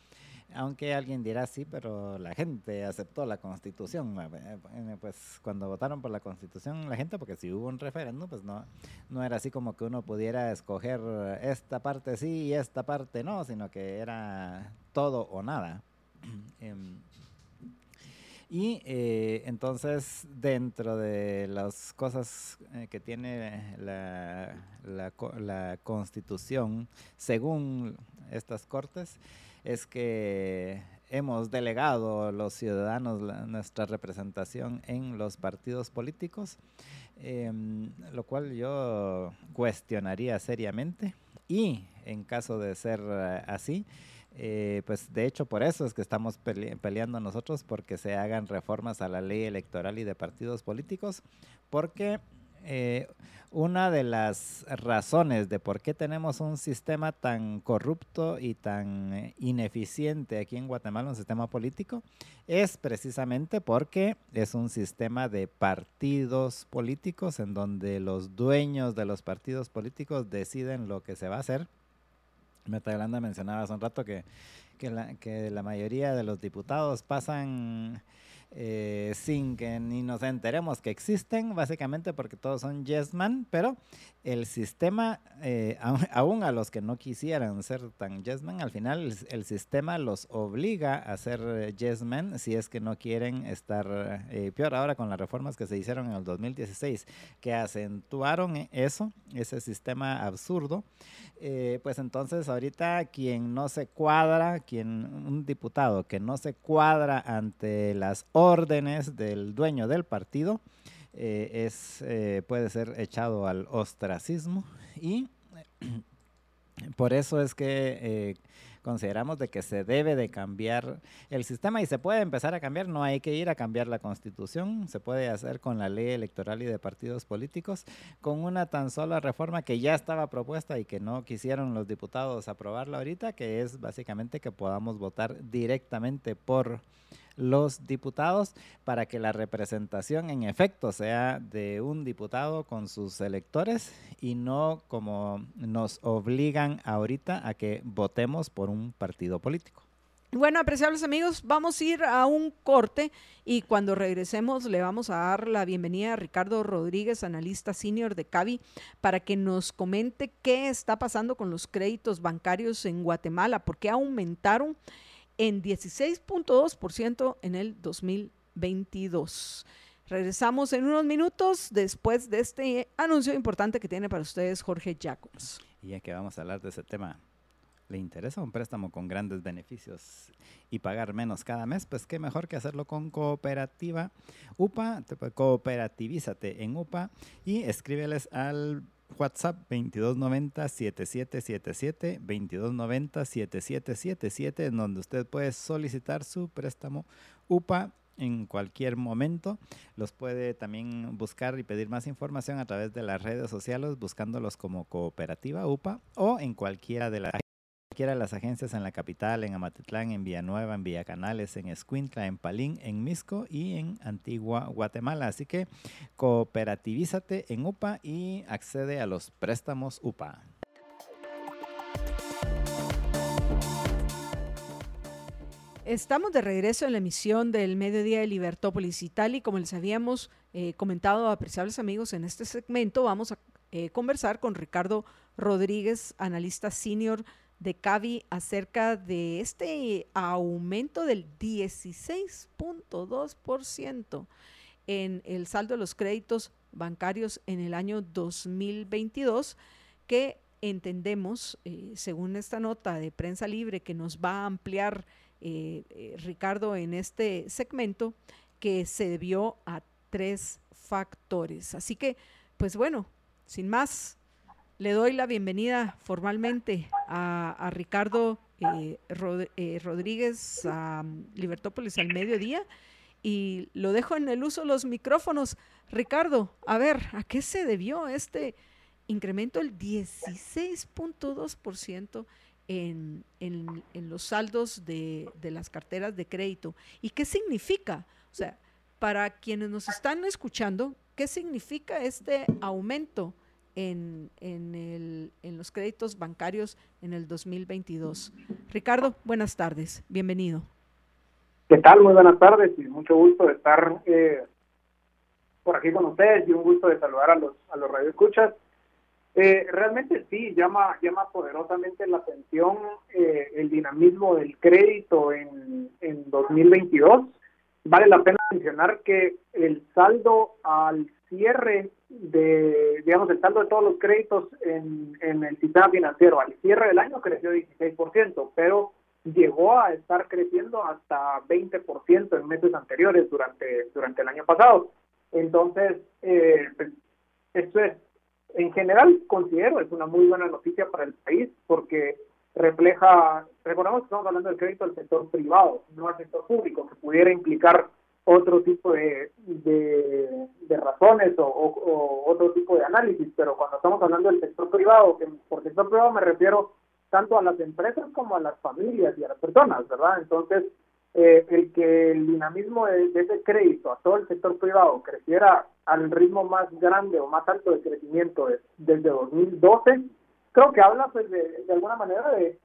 Speaker 3: aunque alguien dirá sí, pero la gente aceptó la constitución. Eh, eh, pues cuando votaron por la constitución, la gente, porque si hubo un referéndum, pues no, no era así como que uno pudiera escoger esta parte sí y esta parte no, sino que era todo o nada. Em, y eh, entonces, dentro de las cosas que tiene la, la, la, Constitución, según estas cortes, es que hemos delegado los ciudadanos nuestra representación en los partidos políticos, em, lo cual yo cuestionaría seriamente. Y en caso de ser eh, así, eh, pues de hecho por eso es que estamos peleando nosotros porque se hagan reformas a la ley electoral y de partidos políticos, porque eh, una de las razones de por qué tenemos un sistema tan corrupto y tan eh, ineficiente aquí en Guatemala, un sistema político, es precisamente porque es un sistema de partidos políticos en donde los dueños de los partidos políticos deciden lo que se va a hacer. Metaglanda mencionaba hace un rato que, que la mayoría de los diputados pasan eh, sin que ni nos enteremos que existen, básicamente porque todos son yes man, pero el sistema, eh, aún a los que no quisieran ser tan yes man, al final el, sistema los obliga a ser yes man si es que no quieren estar eh, peor. Ahora con las reformas que se hicieron en el 2016, que acentuaron eso, ese sistema absurdo, pues entonces ahorita quien no se cuadra, quien un diputado que no se cuadra ante las órdenes del dueño del partido, eh, es, eh, puede ser echado al ostracismo y por eso es que eh, consideramos de que se debe de cambiar el sistema y se puede empezar a cambiar, no hay que ir a cambiar la constitución, se puede hacer con la ley electoral y de partidos políticos, con una tan sola reforma que ya estaba propuesta y que no quisieron los diputados aprobarla ahorita, que es básicamente que podamos votar directamente por los diputados para que la representación en efecto sea de un diputado con sus electores y no como nos obligan ahorita a que votemos por un partido político.
Speaker 1: Bueno, apreciables amigos, vamos a ir a un corte y cuando regresemos le vamos a dar la bienvenida a Ricardo Rodríguez, analista senior de CAVI, para que nos comente qué está pasando con los créditos bancarios en Guatemala, por qué aumentaron en 16.2% en el 2022. Regresamos en unos minutos después de este anuncio importante que tiene para ustedes Jorge Jacobs.
Speaker 3: Y ya que vamos a hablar de ese tema, ¿le interesa un préstamo con grandes beneficios y pagar menos cada mes? Pues qué mejor que hacerlo con cooperativa UPA, cooperativízate en UPA y escríbeles al WhatsApp 2290-7777, 2290-7777, en donde usted puede solicitar su préstamo UPA en cualquier momento. Los puede también buscar y pedir más información a través de las redes sociales, buscándolos como Cooperativa UPA o en cualquiera de las cualquiera de las agencias en la capital, en Amatitlán, en Villanueva, en Villacanales, en Escuintla, en Palín, en Misco y en Antigua Guatemala. Así que cooperativízate en UPA y accede a los préstamos UPA.
Speaker 1: Estamos de regreso en la emisión del mediodía de Libertópolis y tal y como les habíamos eh, comentado, apreciables amigos, en este segmento vamos a eh, conversar con Ricardo Rodríguez, analista senior de CAVI acerca de este aumento del 16.2% en el saldo de los créditos bancarios en el año 2022, que entendemos, eh, según esta nota de prensa libre que nos va a ampliar eh, eh, Ricardo en este segmento, que se debió a tres factores. Así que, pues bueno, sin más, le doy la bienvenida formalmente a, Ricardo eh, eh, Rodríguez a um, Libertópolis al mediodía y lo dejo en el uso de los micrófonos. Ricardo, a ver, ¿a qué se debió este incremento del 16.2% en, en, en, los saldos de, de las carteras de crédito? ¿Y qué significa? O sea, para quienes nos están escuchando, ¿qué significa este aumento? En, el, en los créditos bancarios en el 2022. Ricardo, buenas tardes, bienvenido.
Speaker 4: ¿Qué tal? Muy buenas tardes y mucho gusto de estar eh, por aquí con ustedes y un gusto de saludar a los, a los radioescuchas. Eh, realmente sí, llama, llama poderosamente la atención eh, el dinamismo del crédito en, en 2022. Vale la pena mencionar que el saldo al cierre de, digamos, el saldo de todos los créditos en, el sistema financiero al cierre del año creció 16%, pero llegó a estar creciendo hasta 20% en meses anteriores durante, durante el año pasado. Entonces, eh, pues, esto es, en general, considero, es una muy buena noticia para el país porque refleja, recordamos que estamos hablando del crédito del sector privado, no al sector público, que pudiera implicar otro tipo de, de, razones o, otro tipo de análisis, pero cuando estamos hablando del sector privado, que por sector privado me refiero tanto a las empresas como a las familias y a las personas, ¿verdad? Entonces, eh, el que el dinamismo de, ese crédito a todo el sector privado creciera al ritmo más grande o más alto de crecimiento desde 2012, creo que habla pues de, de alguna manera de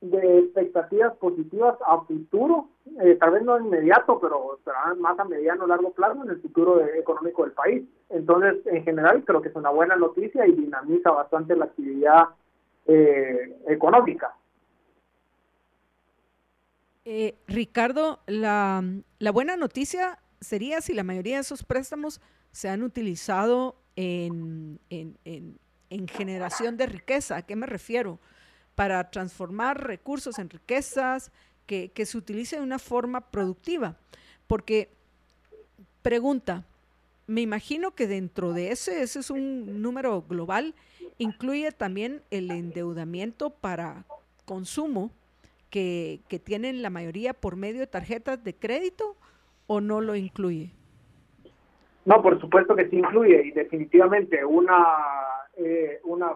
Speaker 4: de expectativas positivas a futuro, eh, tal vez no inmediato, pero más a mediano o largo plazo en el futuro económico del país. Entonces, en general, creo que es una buena noticia y dinamiza bastante la actividad eh, económica.
Speaker 1: Eh, Ricardo, la, la buena noticia sería si la mayoría de esos préstamos se han utilizado en, en, en generación de riqueza. ¿A qué me refiero? Para transformar recursos en riquezas, que, se utilice de una forma productiva. Porque, pregunta, me imagino que dentro de ese, ese es un número global, incluye también el endeudamiento para consumo que, que, tienen la mayoría por medio de tarjetas de crédito o no lo incluye?
Speaker 4: No, por supuesto que sí incluye y definitivamente una eh, una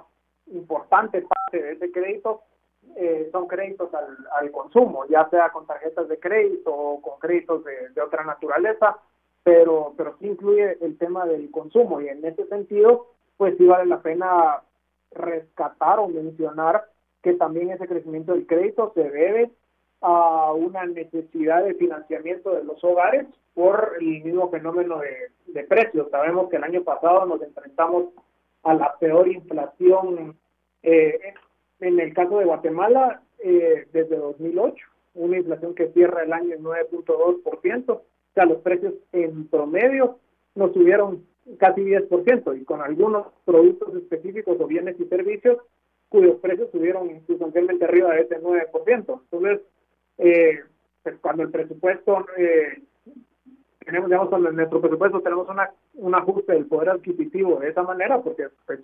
Speaker 4: importante parte de ese crédito eh, son créditos al, consumo, ya sea con tarjetas de crédito o con créditos de, otra naturaleza, pero, pero sí incluye el tema del consumo y en ese sentido, pues sí vale la pena rescatar o mencionar que también ese crecimiento del crédito se debe a una necesidad de financiamiento de los hogares por el mismo fenómeno de, de precios. Sabemos que el año pasado nos enfrentamos a la peor inflación eh, en el caso de Guatemala eh, desde 2008, una inflación que cierra el año en 9.2%, o sea, los precios en promedio nos subieron casi 10% y con algunos productos específicos o bienes y servicios cuyos precios subieron sustancialmente arriba de ese 9%. Entonces, eh, pues cuando el presupuesto eh, tenemos, digamos, en nuestro presupuesto tenemos una, un ajuste del poder adquisitivo de esa manera, porque pues,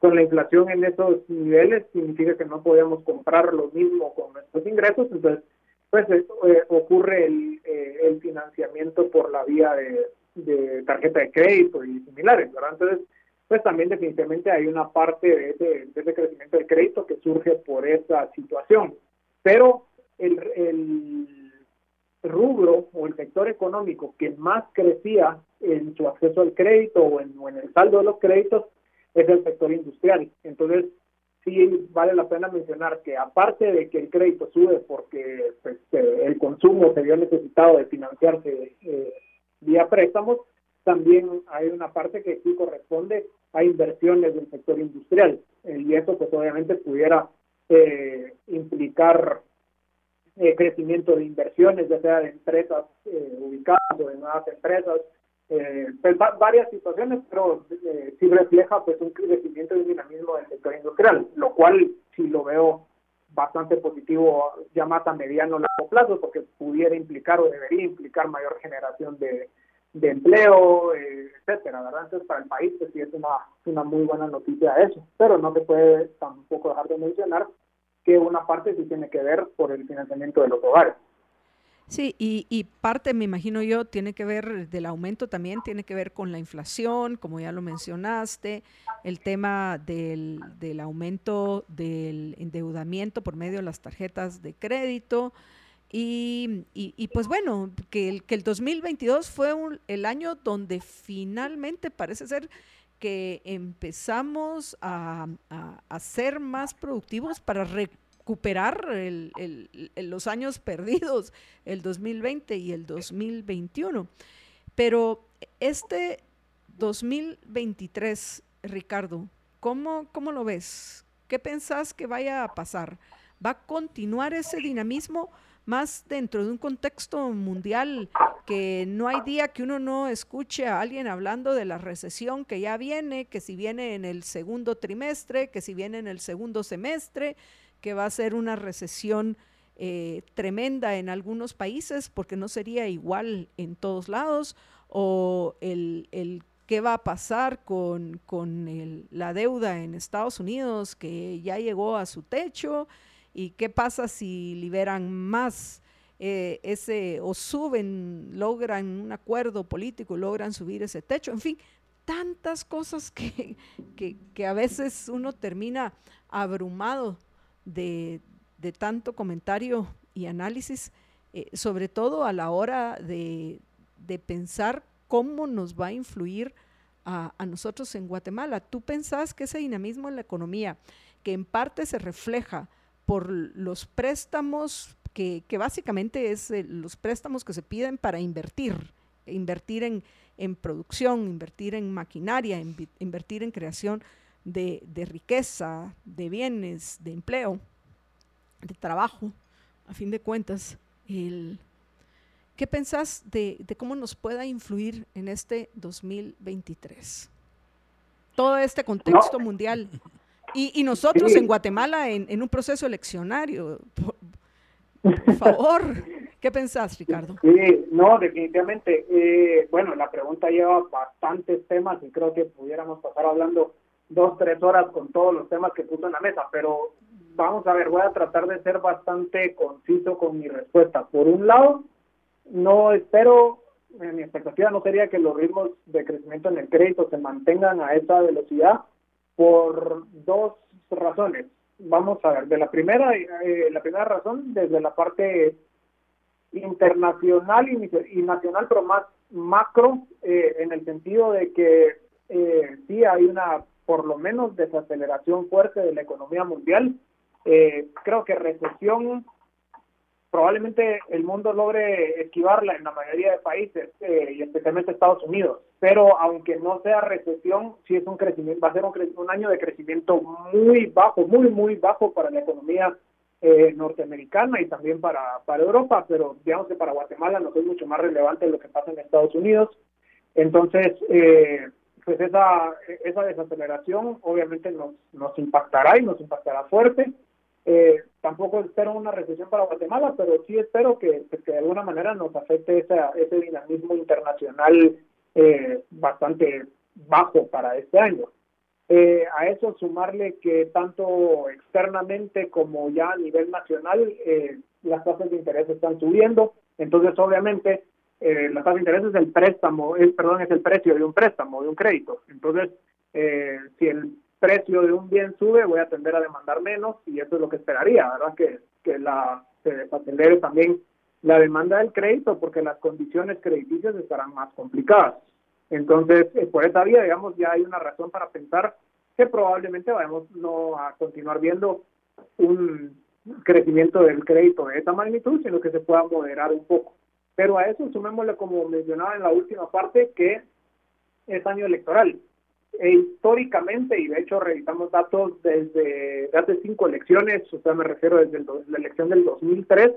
Speaker 4: con la inflación en esos niveles significa que no podemos comprar lo mismo con nuestros ingresos, entonces pues eh, ocurre el, eh, el, financiamiento por la vía de, tarjeta de crédito y similares, ¿verdad? Entonces, pues también definitivamente hay una parte de ese, de ese crecimiento de crédito que surge por esa situación, pero el, el rubro o el sector económico que más crecía en su acceso al crédito o en, el saldo de los créditos es el sector industrial. Entonces, sí vale la pena mencionar que aparte de que el crédito sube porque pues, eh, el consumo se vio necesitado de financiarse eh, vía préstamos, también hay una parte que sí corresponde a inversiones del sector industrial. y eso pues obviamente pudiera eh, implicar eh, crecimiento de inversiones, ya sea de empresas eh, ubicadas o de nuevas empresas, eh, pues varias situaciones, pero eh, sí refleja pues un crecimiento y un dinamismo del sector industrial, lo cual sí lo veo bastante positivo ya más a mediano o largo plazo, porque pudiera implicar o debería implicar mayor generación de, de empleo, etcétera, ¿verdad? Entonces para el país pues sí es una, una muy buena noticia eso, pero no se puede tampoco dejar de mencionar que una parte sí tiene que ver por el financiamiento de los hogares.
Speaker 1: Sí, y, parte, me imagino yo, tiene que ver del aumento también, tiene que ver con la inflación, como ya lo mencionaste, el tema del, del aumento del endeudamiento por medio de las tarjetas de crédito. Y, y, pues bueno, que el, que el 2022 fue el año donde finalmente parece ser que empezamos a, ser más productivos para recuperar los años perdidos, el 2020 y el 2021. Pero este 2023, Ricardo, ¿cómo, cómo lo ves? ¿Qué pensás que vaya a pasar? ¿Va a continuar ese dinamismo? Más dentro de un contexto mundial que no hay día que uno no escuche a alguien hablando de la recesión que ya viene, que si viene en el segundo trimestre, que si viene en el segundo semestre, que va a ser una recesión eh, tremenda en algunos países porque no sería igual en todos lados, o el, el qué va a pasar con, con la deuda en Estados Unidos que ya llegó a su techo, ¿Y qué pasa si liberan más eh, ese o suben, logran un acuerdo político, logran subir ese techo? En fin, tantas cosas que, que, a veces uno termina abrumado de, de tanto comentario y análisis, eh, sobre todo a la hora de, de, pensar cómo nos va a influir a, a, nosotros en Guatemala. ¿Tú pensás que ese dinamismo en la economía, que en parte se refleja por los préstamos que, básicamente es eh, los préstamos que se piden para invertir, invertir en, en producción, invertir en maquinaria, invertir en creación de, de, riqueza, de bienes, de empleo, de trabajo. A fin de cuentas, el, ¿qué pensás de, de cómo nos pueda influir en este 2023? Todo este contexto mundial. Y, y, nosotros en Guatemala en, en, un proceso eleccionario. Por favor, ¿qué pensás, Ricardo?
Speaker 4: Sí, no, definitivamente. Eh, bueno, la pregunta lleva bastantes temas y creo que pudiéramos pasar hablando dos, tres horas con todos los temas que puso en la mesa, pero vamos a ver, voy a tratar de ser bastante conciso con mi respuesta. Por un lado, no espero, mi expectativa no sería que los ritmos de crecimiento en el crédito se mantengan a esa velocidad por dos razones vamos a ver, de la primera, eh, la primera razón, desde la parte internacional y, nacional, pero más macro, eh, en el sentido de que eh, sí hay una, por lo menos, desaceleración fuerte de la economía mundial. creo que recesión probablemente el mundo logre esquivarla en la mayoría de países eh, y especialmente Estados Unidos. Pero aunque no sea recesión, sí es un crecimiento, va a ser un, un año de crecimiento muy bajo, muy, muy bajo para la economía eh, norteamericana y también para, para Europa, pero digamos que para Guatemala no es mucho más relevante lo que pasa en Estados Unidos. Entonces, eh, pues esa, esa desaceleración obviamente nos, nos impactará y nos impactará fuerte. Eh, tampoco espero una recesión para Guatemala, pero sí espero que, pues, que de alguna manera nos afecte ese dinamismo internacional eh, bastante bajo para este año. Eh, a eso sumarle que tanto externamente como ya a nivel nacional eh, las tasas de interés están subiendo, entonces obviamente eh, la tasa de interés es el préstamo, es, perdón, es el precio de un préstamo, de un crédito. Entonces, si el precio de un bien sube, voy a tender a demandar menos y eso es lo que esperaría, ¿verdad? Que, que la, se acelere también la demanda del crédito porque las condiciones crediticias estarán más complicadas. Entonces, eh, por esa vía, digamos, ya hay una razón para pensar que probablemente vayamos no a continuar viendo un crecimiento del crédito de esa magnitud, sino que se pueda moderar un poco. Pero a eso sumémosle, como mencionaba en la última parte, que es año electoral. E históricamente, y de hecho revisamos datos desde hace cinco elecciones, o sea, me refiero desde la elección del 2003,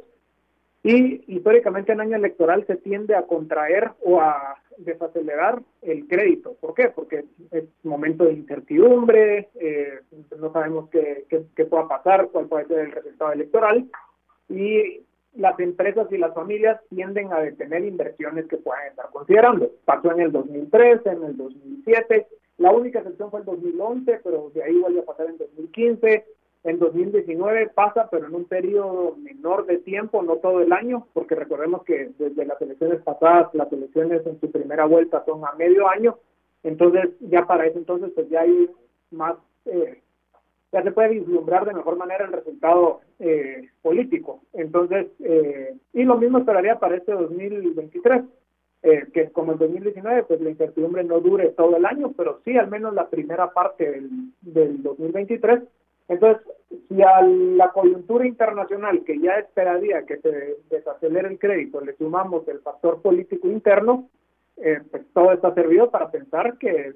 Speaker 4: y históricamente en año electoral se tiende a contraer o a desacelerar el crédito. ¿Por qué? Porque es momento de incertidumbre, eh, no sabemos qué, qué, qué pueda pasar, cuál puede ser el resultado electoral, y las empresas y las familias tienden a detener inversiones que puedan estar considerando. Pasó en el 2003, en el 2007, la única excepción fue el 2011, pero de ahí vuelve a pasar en 2015. En 2019 pasa, pero en un periodo menor de tiempo, no todo el año, porque recordemos que desde las elecciones pasadas, las elecciones en su primera vuelta son a medio año, entonces ya para eso entonces pues ya hay más, eh, ya se puede vislumbrar de mejor manera el resultado eh, político. Entonces, eh, y lo mismo esperaría para este 2023 eh, que como en 2019, pues la incertidumbre no dure todo el año, pero sí al menos la primera parte del, del 2023. Entonces, si a la coyuntura internacional, que ya esperaría que se desacelere el crédito, le sumamos el factor político interno, eh, pues todo está servido para pensar que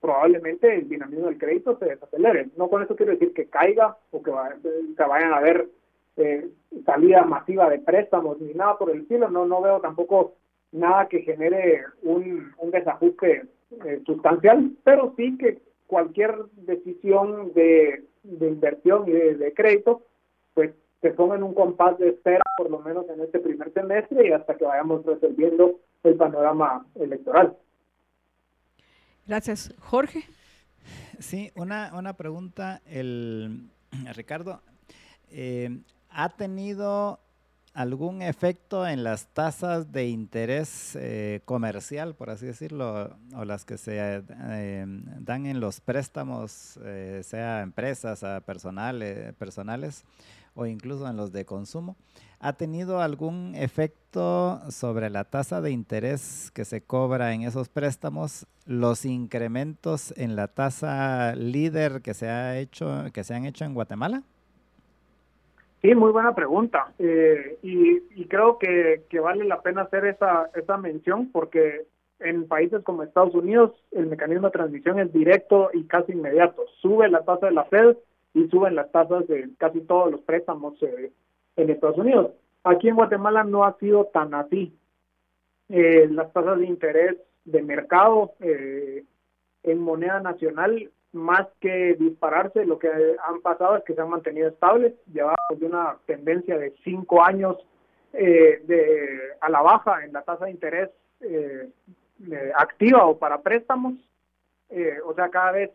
Speaker 4: probablemente el dinamismo del crédito se desacelere. No con eso quiero decir que caiga o que, vayan a haber eh, salida masiva de préstamos ni nada por el estilo. No, no veo tampoco nada que genere un, un desajuste eh, sustancial, pero sí que cualquier decisión de, de inversión y de, crédito, pues se ponga en un compás de espera, por lo menos en este primer semestre y hasta que vayamos resolviendo el panorama electoral.
Speaker 1: Gracias. Jorge.
Speaker 3: Sí, una, una pregunta, el Ricardo. Eh, ¿Ha tenido algún efecto en las tasas de interés eh, comercial, por así decirlo, o las que se eh, dan en los préstamos, eh, sea empresas, a personales, personales o incluso en los de consumo? ¿Ha tenido algún efecto sobre la tasa de interés que se cobra en esos préstamos, los incrementos en la tasa líder que se ha hecho, que se han hecho en Guatemala?
Speaker 4: Sí, muy buena pregunta. Eh, y, creo que, vale la pena hacer esa, esa mención porque en países como Estados Unidos el mecanismo de transmisión es directo y casi inmediato. Sube la tasa de la Fed y suben las tasas de casi todos los préstamos eh, en Estados Unidos. Aquí en Guatemala no ha sido tan así. Eh, las tasas de interés de mercado en moneda nacional más que dispararse, lo que han pasado es que se han mantenido estables, llevamos de una tendencia de cinco años eh, de, a la baja en la tasa de interés eh, activa o para préstamos. Eh, o sea, cada vez,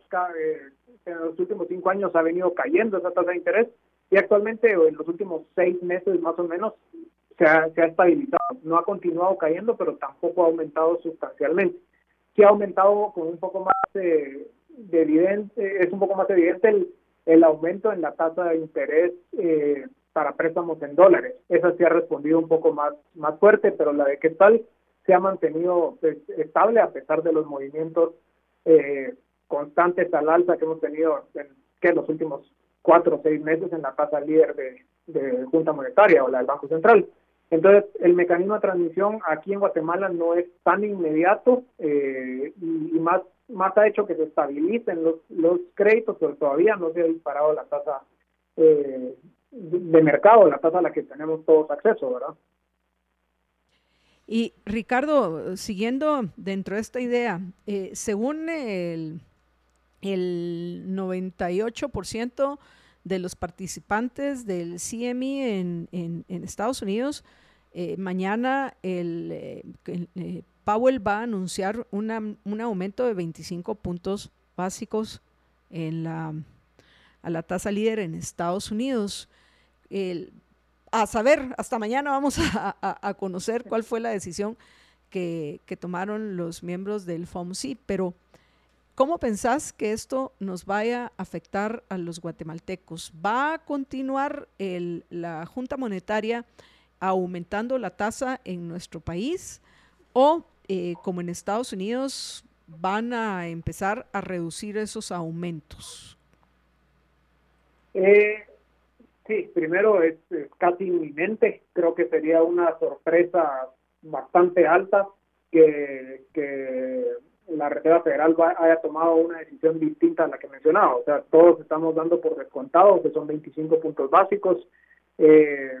Speaker 4: en los últimos cinco años ha venido cayendo esa tasa de interés y actualmente en los últimos seis meses más o menos se ha, se ha estabilizado. No ha continuado cayendo, pero tampoco ha aumentado sustancialmente. Sí ha aumentado con un poco más de evidente, es un poco más evidente el, el aumento en la tasa de interés eh, para préstamos en dólares. Esa sí ha respondido un poco más, más fuerte, pero la de qué tal se ha mantenido pues, estable a pesar de los movimientos eh, constantes al alza que hemos tenido en, que los últimos cuatro o seis meses en la tasa líder de, de Junta Monetaria o la del Banco Central. Entonces, el mecanismo de transmisión aquí en Guatemala no es tan inmediato eh, y, más, más ha hecho que se estabilicen los, los créditos, pero todavía no se ha disparado la tasa eh, de mercado, la tasa a la que tenemos todos acceso, ¿verdad?
Speaker 1: Y Ricardo, siguiendo dentro de esta idea, eh, según el, el 98% de los participantes del CME en, en, Estados Unidos, eh, mañana el, eh, eh, Powell va a anunciar un aumento de 25 puntos básicos en la, a la tasa líder en Estados Unidos. a saber, hasta mañana vamos a, a, conocer cuál fue la decisión que, que tomaron los miembros del FOMC, pero ¿Cómo pensás que esto nos vaya a afectar a los guatemaltecos? ¿Va a continuar la Junta Monetaria aumentando la tasa en nuestro país o, eh, como en Estados Unidos, van a empezar a reducir esos aumentos?
Speaker 4: Eh, sí, primero es, casi inminente. Creo que sería una sorpresa bastante alta que, que la Reserva Federal haya tomado una decisión distinta a la que mencionaba. O sea, todos estamos dando por descontado que son 25 puntos básicos. Eh,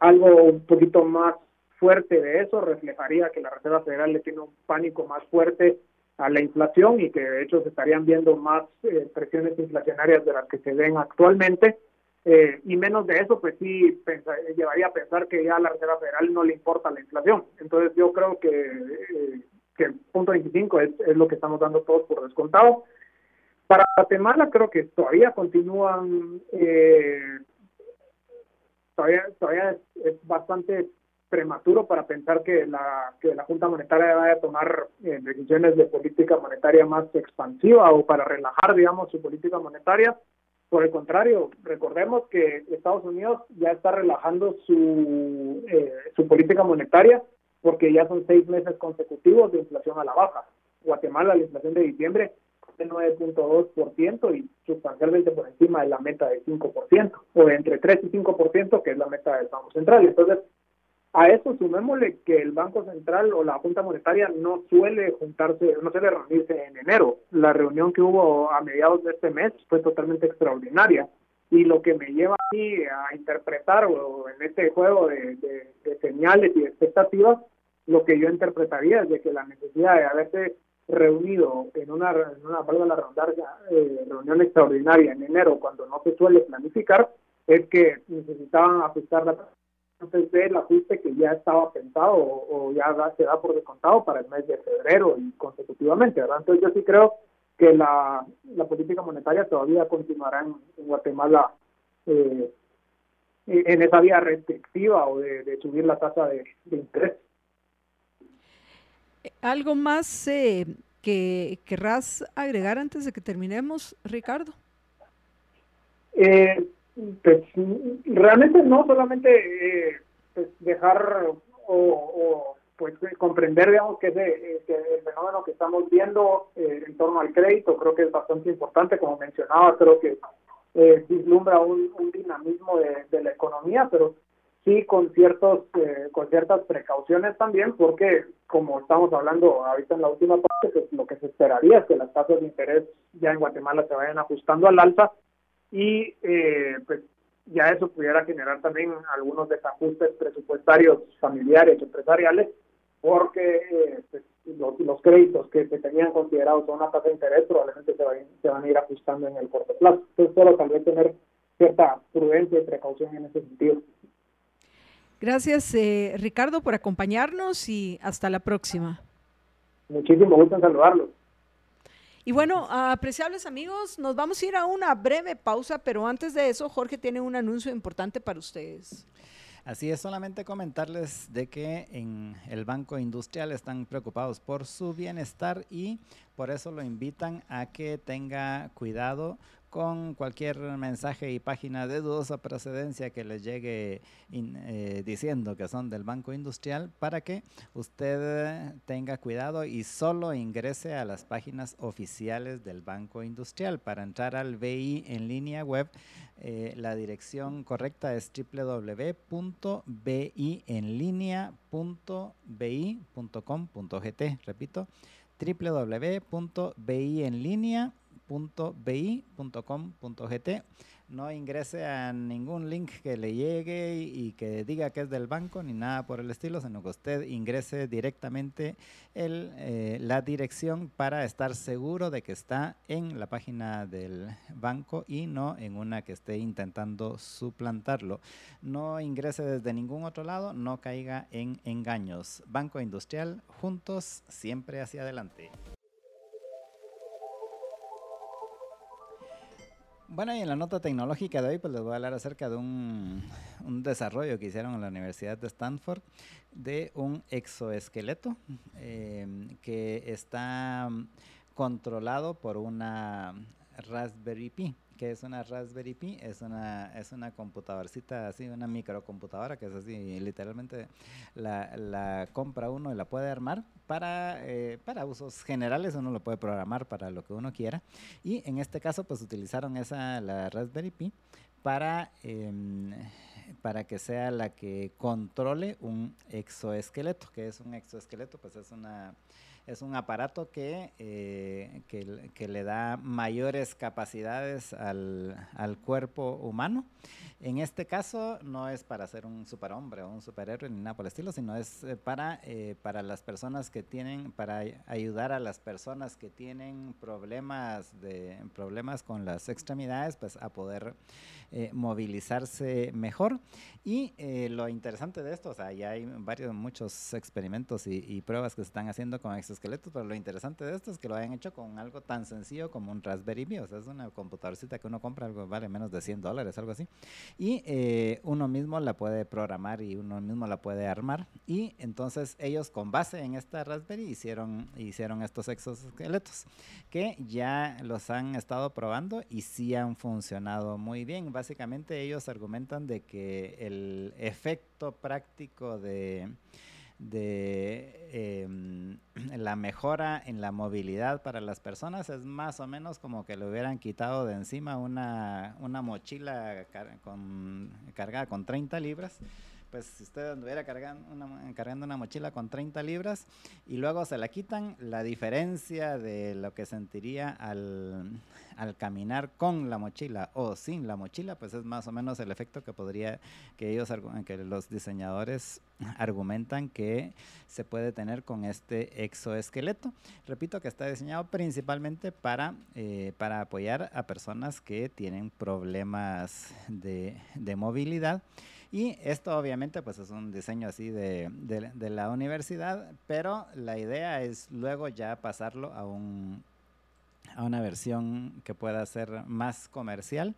Speaker 4: algo un poquito más fuerte de eso reflejaría que la Reserva Federal le tiene un pánico más fuerte a la inflación y que de hecho se estarían viendo más eh, presiones inflacionarias de las que se ven actualmente. Eh, y menos de eso, pues sí llevaría a pensar que ya a la Reserva Federal no le importa la inflación. Entonces yo creo que que el punto 25 es, es lo que estamos dando todos por descontado. Para Guatemala creo que todavía continúan, eh, todavía, todavía es, bastante prematuro para pensar que la, que la Junta Monetaria vaya a tomar eh, decisiones de política monetaria más expansiva o para relajar, digamos, su política monetaria. Por el contrario, recordemos que Estados Unidos ya está relajando su, eh, su política monetaria porque ya son seis meses consecutivos de inflación a la baja. Guatemala, la inflación de diciembre de 9.2% y sustancialmente por encima de la meta del 5%, o de entre 3 y 5%, que es la meta del Banco Central. Entonces, a eso sumémosle que el Banco Central o la Junta Monetaria no suele juntarse, no suele reunirse en enero. La reunión que hubo a mediados de este mes fue totalmente extraordinaria. Y lo que me lleva a mí a interpretar o en este juego de, de señales y de expectativas lo que yo interpretaría es de que la necesidad de haberse reunido en una, en una valga la redundancia, eh, reunión extraordinaria en enero, cuando no se suele planificar, es que necesitaban ajustar la entonces del ajuste que ya estaba pensado o, ya se da por descontado para el mes de febrero y consecutivamente, ¿verdad? Entonces yo sí creo que la, la política monetaria todavía continuará en, Guatemala eh, en esa vía restrictiva o de, subir la tasa de interés.
Speaker 1: ¿Algo más eh, que querrás agregar antes de que terminemos, Ricardo?
Speaker 4: Eh, pues realmente no, solamente eh, pues, dejar o, pues comprender, digamos, que, ese, el fenómeno que estamos viendo en torno al crédito creo que es bastante importante, como mencionaba, creo que eh, vislumbra un, dinamismo de, la economía, pero sí con ciertos eh, con ciertas precauciones también, porque como estamos hablando ahorita en la última parte, pues, lo que se esperaría es que las tasas de interés ya en Guatemala se vayan ajustando al alza y eh, pues ya eso pudiera generar también algunos desajustes presupuestarios familiares, empresariales, porque eh, pues, los, créditos que se tenían considerados a una tasa de interés probablemente se van, se van a ir ajustando en el corto plazo. Entonces, solo tal vez tener cierta prudencia y precaución en ese sentido.
Speaker 1: Gracias, eh, Ricardo, por acompañarnos y hasta la próxima.
Speaker 4: Muchísimo gusto en saludarlos.
Speaker 1: Y bueno, apreciables amigos, nos vamos a ir a una breve pausa, pero antes de eso, Jorge tiene un anuncio importante para ustedes.
Speaker 3: Así es, solamente comentarles de que en el Banco Industrial están preocupados por su bienestar y por eso lo invitan a que tenga cuidado con cualquier mensaje y página de dudosa procedencia que les llegue eh, diciendo que son del Banco Industrial para que usted tenga cuidado y solo ingrese a las páginas oficiales del Banco Industrial. Para entrar al BI en línea web, eh, la dirección correcta es www.bienlinea.bi.com.gt. Repito, www.bienlinea.com no ingrese a ningún link que le llegue y, que diga que es del banco ni nada por el estilo, sino que usted ingrese directamente eh, la dirección para estar seguro de que está en la página del banco y no en una que esté intentando suplantarlo. No ingrese desde ningún otro lado, no caiga en engaños. Banco Industrial, juntos, siempre hacia adelante. Bueno, y en la nota tecnológica de hoy, pues les voy a hablar acerca de un, desarrollo que hicieron en la Universidad de Stanford de un exoesqueleto em, que está controlado por una Raspberry Pi que es una Raspberry Pi, es una, es una computadorcita así, una microcomputadora que es así, literalmente la, la compra uno y la puede armar para, eh, para usos generales, uno lo puede programar para lo que uno quiera. Y en este caso, pues utilizaron esa, la Raspberry Pi para, em, para que sea la que controle un exoesqueleto, que es un exoesqueleto, pues es una es un aparato que, eh, que, le da mayores capacidades al, al, cuerpo humano. En este caso no es para ser un superhombre o un superhéroe ni nada por el estilo, sino es eh, para, eh, para las personas que tienen, para ayudar a las personas que tienen problemas, de, problemas con las extremidades, pues a poder movilizarse mejor. Y lo interesante de esto, o sea, ya hay varios, muchos experimentos y, y pruebas que se están haciendo con estos esqueletos, pero lo interesante de esto es que lo hayan hecho con algo tan sencillo como un Raspberry Pi, o sea, es una computadorcita que uno compra, algo vale menos de 100 dólares, algo así, y eh, uno mismo la puede programar y uno mismo la puede armar, y entonces ellos con base en esta Raspberry hicieron, hicieron estos exoesqueletos, que ya los han estado probando y sí han funcionado muy bien. Básicamente ellos argumentan de que el efecto práctico de de em, la mejora en la movilidad para las personas es más o menos como que le hubieran quitado de encima una, una mochila con, cargada con 30 libras pues si usted anduviera cargando una, cargando una mochila con 30 libras y luego se la quitan, la diferencia de lo que sentiría al, al caminar con la mochila o sin la mochila, pues es más o menos el efecto que podría, que ellos, que los diseñadores argumentan que se puede tener con este exoesqueleto. Repito que está diseñado principalmente para, eh, para apoyar a personas que tienen problemas de, de movilidad. Y esto obviamente pues es un diseño así de, de, la universidad, pero la idea es luego ya pasarlo a, un, a una versión que pueda ser más comercial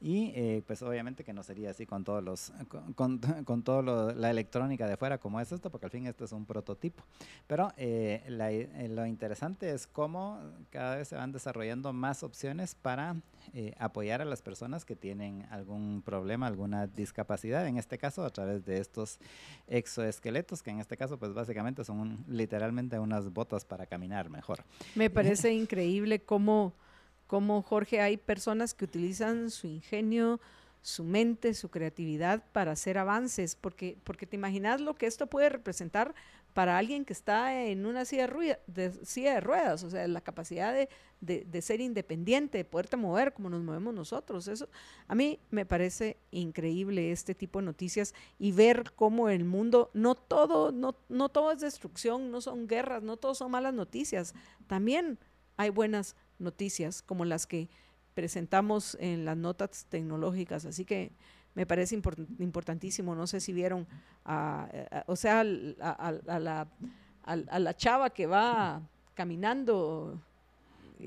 Speaker 3: y eh, pues obviamente que no sería así con todos los con, con, todo la electrónica de fuera como es esto porque al fin esto es un prototipo. Pero eh, eh, lo interesante es cómo cada vez se van desarrollando más opciones para apoyar a las personas que tienen algún problema alguna discapacidad en este caso a través de estos exoesqueletos que en este caso pues básicamente son literalmente unas botas para caminar mejor.
Speaker 1: Me parece increíble cómo como Jorge hay personas que utilizan su ingenio, su mente, su creatividad para hacer avances, porque, porque te imaginas lo que esto puede representar para alguien que está en una silla de, ruedas, o sea, la capacidad de, de, ser independiente, de poderte mover como nos movemos nosotros. Eso a mí me parece increíble este tipo de noticias y ver cómo el mundo, no todo, no, no todo es destrucción, no son guerras, no todo son malas noticias. También hay buenas noticias como las que presentamos en las notas tecnológicas. Así que me parece importantísimo. No sé si vieron, o sea, a, la, a, la, chava que va caminando.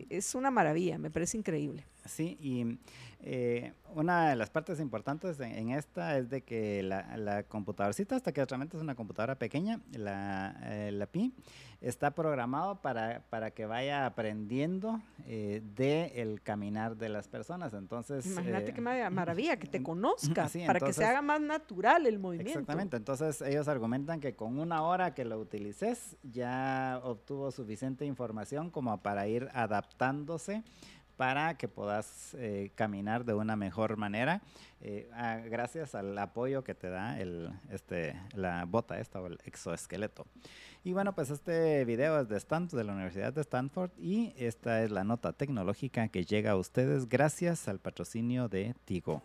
Speaker 1: Es una maravilla, me parece increíble.
Speaker 3: Sí, y eh, una de las partes importantes en, esta es de que la, la, computadorcita, hasta que realmente es una computadora pequeña, la, eh, la PI, está programado para, para que vaya aprendiendo eh, de el caminar de las personas. Entonces,
Speaker 1: imagínate qué maravilla que te conozca, para que se haga más natural el movimiento.
Speaker 3: Exactamente. Entonces ellos argumentan que con una hora que lo utilices ya obtuvo suficiente información como para ir adaptándose para que puedas eh, caminar de una mejor manera eh, ah, gracias al apoyo que te da este, la bota esta o el exoesqueleto. Y bueno, pues este video es de Stanford, de la Universidad de Stanford y esta es la nota tecnológica que llega a ustedes gracias al patrocinio de Tigo.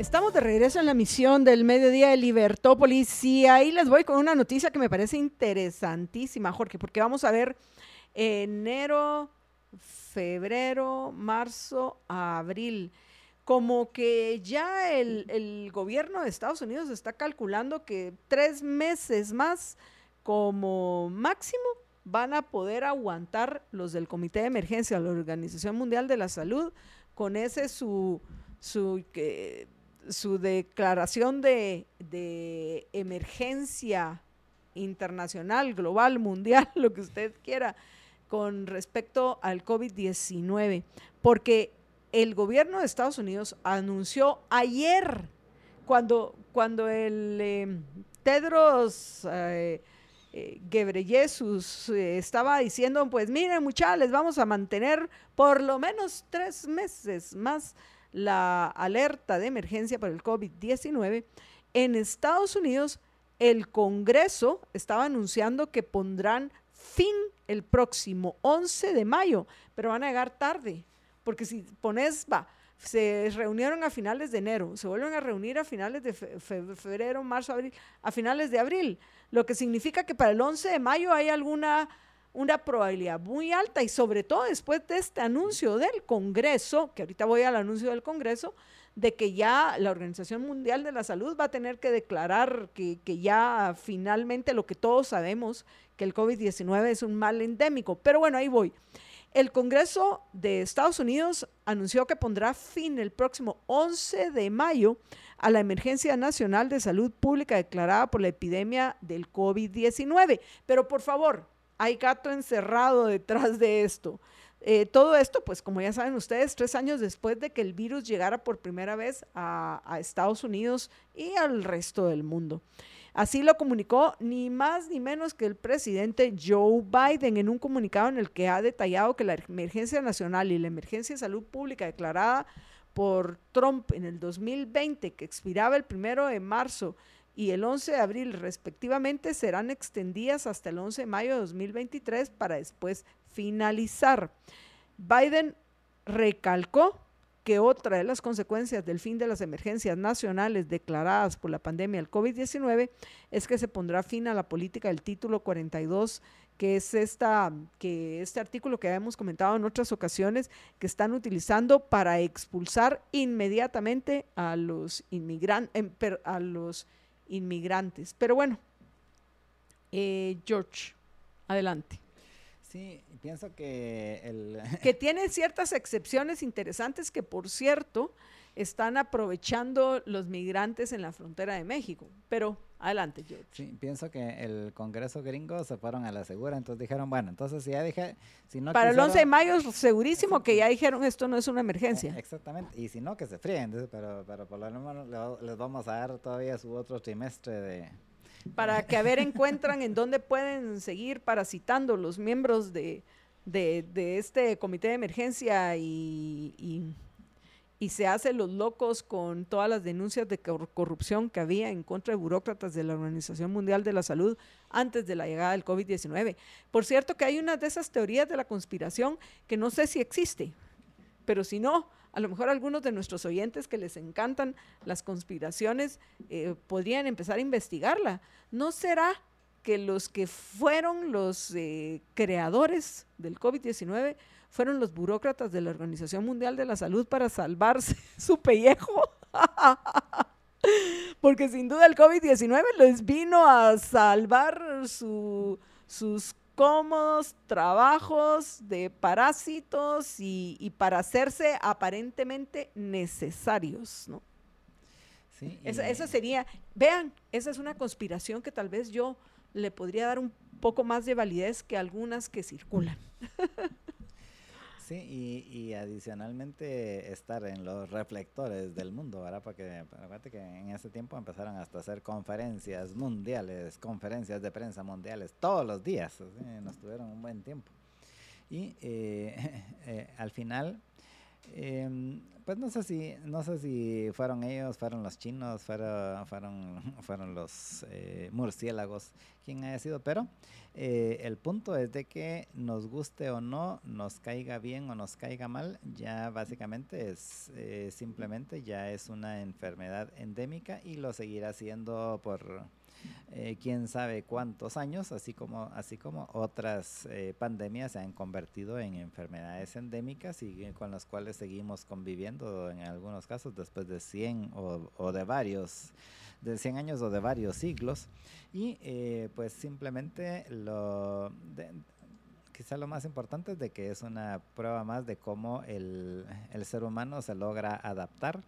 Speaker 1: Estamos de regreso en la misión del mediodía de Libertópolis y ahí les voy con una noticia que me parece interesantísima, Jorge, porque vamos a ver enero, febrero, marzo, abril. Como que ya el, gobierno de Estados Unidos está calculando que tres meses más como máximo van a poder aguantar los del Comité de Emergencia, la Organización Mundial de la Salud, con ese su, su que su declaración de, emergencia internacional, global, mundial, lo que usted quiera, con respecto al COVID-19, porque el gobierno de Estados Unidos anunció ayer, cuando, cuando el eh, Tedros eh, eh, Gebreyesus estaba diciendo, pues miren muchachos, les vamos a mantener por lo menos tres meses más la alerta de emergencia por el COVID-19, en Estados Unidos el Congreso estaba anunciando que pondrán fin el próximo 11 de mayo, pero van a llegar tarde, porque si pones, va, se reunieron a finales de enero, se vuelven a reunir a finales de febrero, marzo, abril, a finales de abril, lo que significa que para el 11 de mayo hay alguna una probabilidad muy alta y sobre todo después de este anuncio del Congreso, que ahorita voy al anuncio del Congreso, de que ya la Organización Mundial de la Salud va a tener que declarar que, ya finalmente lo que todos sabemos, que el COVID-19 es un mal endémico. Pero bueno, ahí voy. El Congreso de Estados Unidos anunció que pondrá fin el próximo 11 de mayo a la emergencia nacional de salud pública declarada por la epidemia del COVID-19. Pero por favor, hay gato encerrado detrás de esto. Eh, todo esto, pues como ya saben ustedes, tres años después de que el virus llegara por primera vez a, Estados Unidos y al resto del mundo. Así lo comunicó ni más ni menos que el presidente Joe Biden en un comunicado en el que ha detallado que la emergencia nacional y la emergencia de salud pública declarada por Trump en el 2020, que expiraba el primero de marzo y el 11 de abril respectivamente serán extendidas hasta el 11 de mayo de 2023 para después finalizar. Biden recalcó que otra de las consecuencias del fin de las emergencias nacionales declaradas por la pandemia del COVID-19 es que se pondrá fin a la política del título 42 que es esta, que este artículo que habíamos comentado en otras ocasiones, que están utilizando para expulsar inmediatamente a los inmigrantes, em, a los inmigrantes. Pero bueno, eh, George, adelante.
Speaker 3: Sí, pienso que el...
Speaker 1: Que tiene ciertas excepciones interesantes que, por cierto, están aprovechando los migrantes en la frontera de México. Pero Adelante, George.
Speaker 3: Sí, pienso que el Congreso gringo se fueron a la segura, entonces dijeron, bueno, entonces si ya dije, si no
Speaker 1: Para el 11 de mayo, segurísimo que ya dijeron esto no es una emergencia.
Speaker 3: Eh, Exactamente, y si no, que se fríen, pero, pero por lo menos le- les vamos a dar todavía su otro trimestre de...
Speaker 1: para que a ver encuentran en dónde pueden seguir parasitando los miembros de, de, de este comité de emergencia y, y- y se hacen los locos con todas las denuncias de cor- corrupción que había en contra de burócratas de la Organización Mundial de la Salud antes de la llegada del COVID-19. Por cierto que hay una de esas teorías de la conspiración que no sé si existe, pero si no, a lo mejor algunos de nuestros oyentes que les encantan las conspiraciones eh, podrían empezar a investigarla. ¿No será que los que fueron los eh, creadores del COVID-19 fueron los burócratas de la Organización Mundial de la Salud para salvarse su pellejo? Porque sin duda el COVID-19 les vino a salvar su- sus cómodos trabajos de parásitos y, y para hacerse aparentemente necesarios, ¿no?
Speaker 3: Sí,
Speaker 1: esa sería, vean, esa es una conspiración que tal vez yo le podría dar un poco más de validez que algunas que circulan.
Speaker 3: Sí, y, adicionalmente estar en los reflectores del mundo, ¿verdad? Porque acuérdate que en ese tiempo empezaron hasta hacer conferencias mundiales, conferencias de prensa mundiales, todos los días, nos tuvieron un buen tiempo. Y eh, eh, al final, em, pues no sé si no sé si fueron ellos, fueron los chinos, fueron fueron, fueron los eh, murciélagos, quien haya sido, pero eh, el punto es de que nos guste o no, nos caiga bien o nos caiga mal, ya básicamente es eh, simplemente ya es una enfermedad endémica y lo seguirá siendo por eh, quién sabe cuántos años, así como, así como otras eh, pandemias se han convertido en enfermedades endémicas y con las cuales seguimos conviviendo en algunos casos después de 100 o, de varios, de 100 años o de varios siglos. Y eh, pues simplemente lo... de- quizá lo más importante es de que es una prueba más de cómo el, el ser humano se logra adaptar.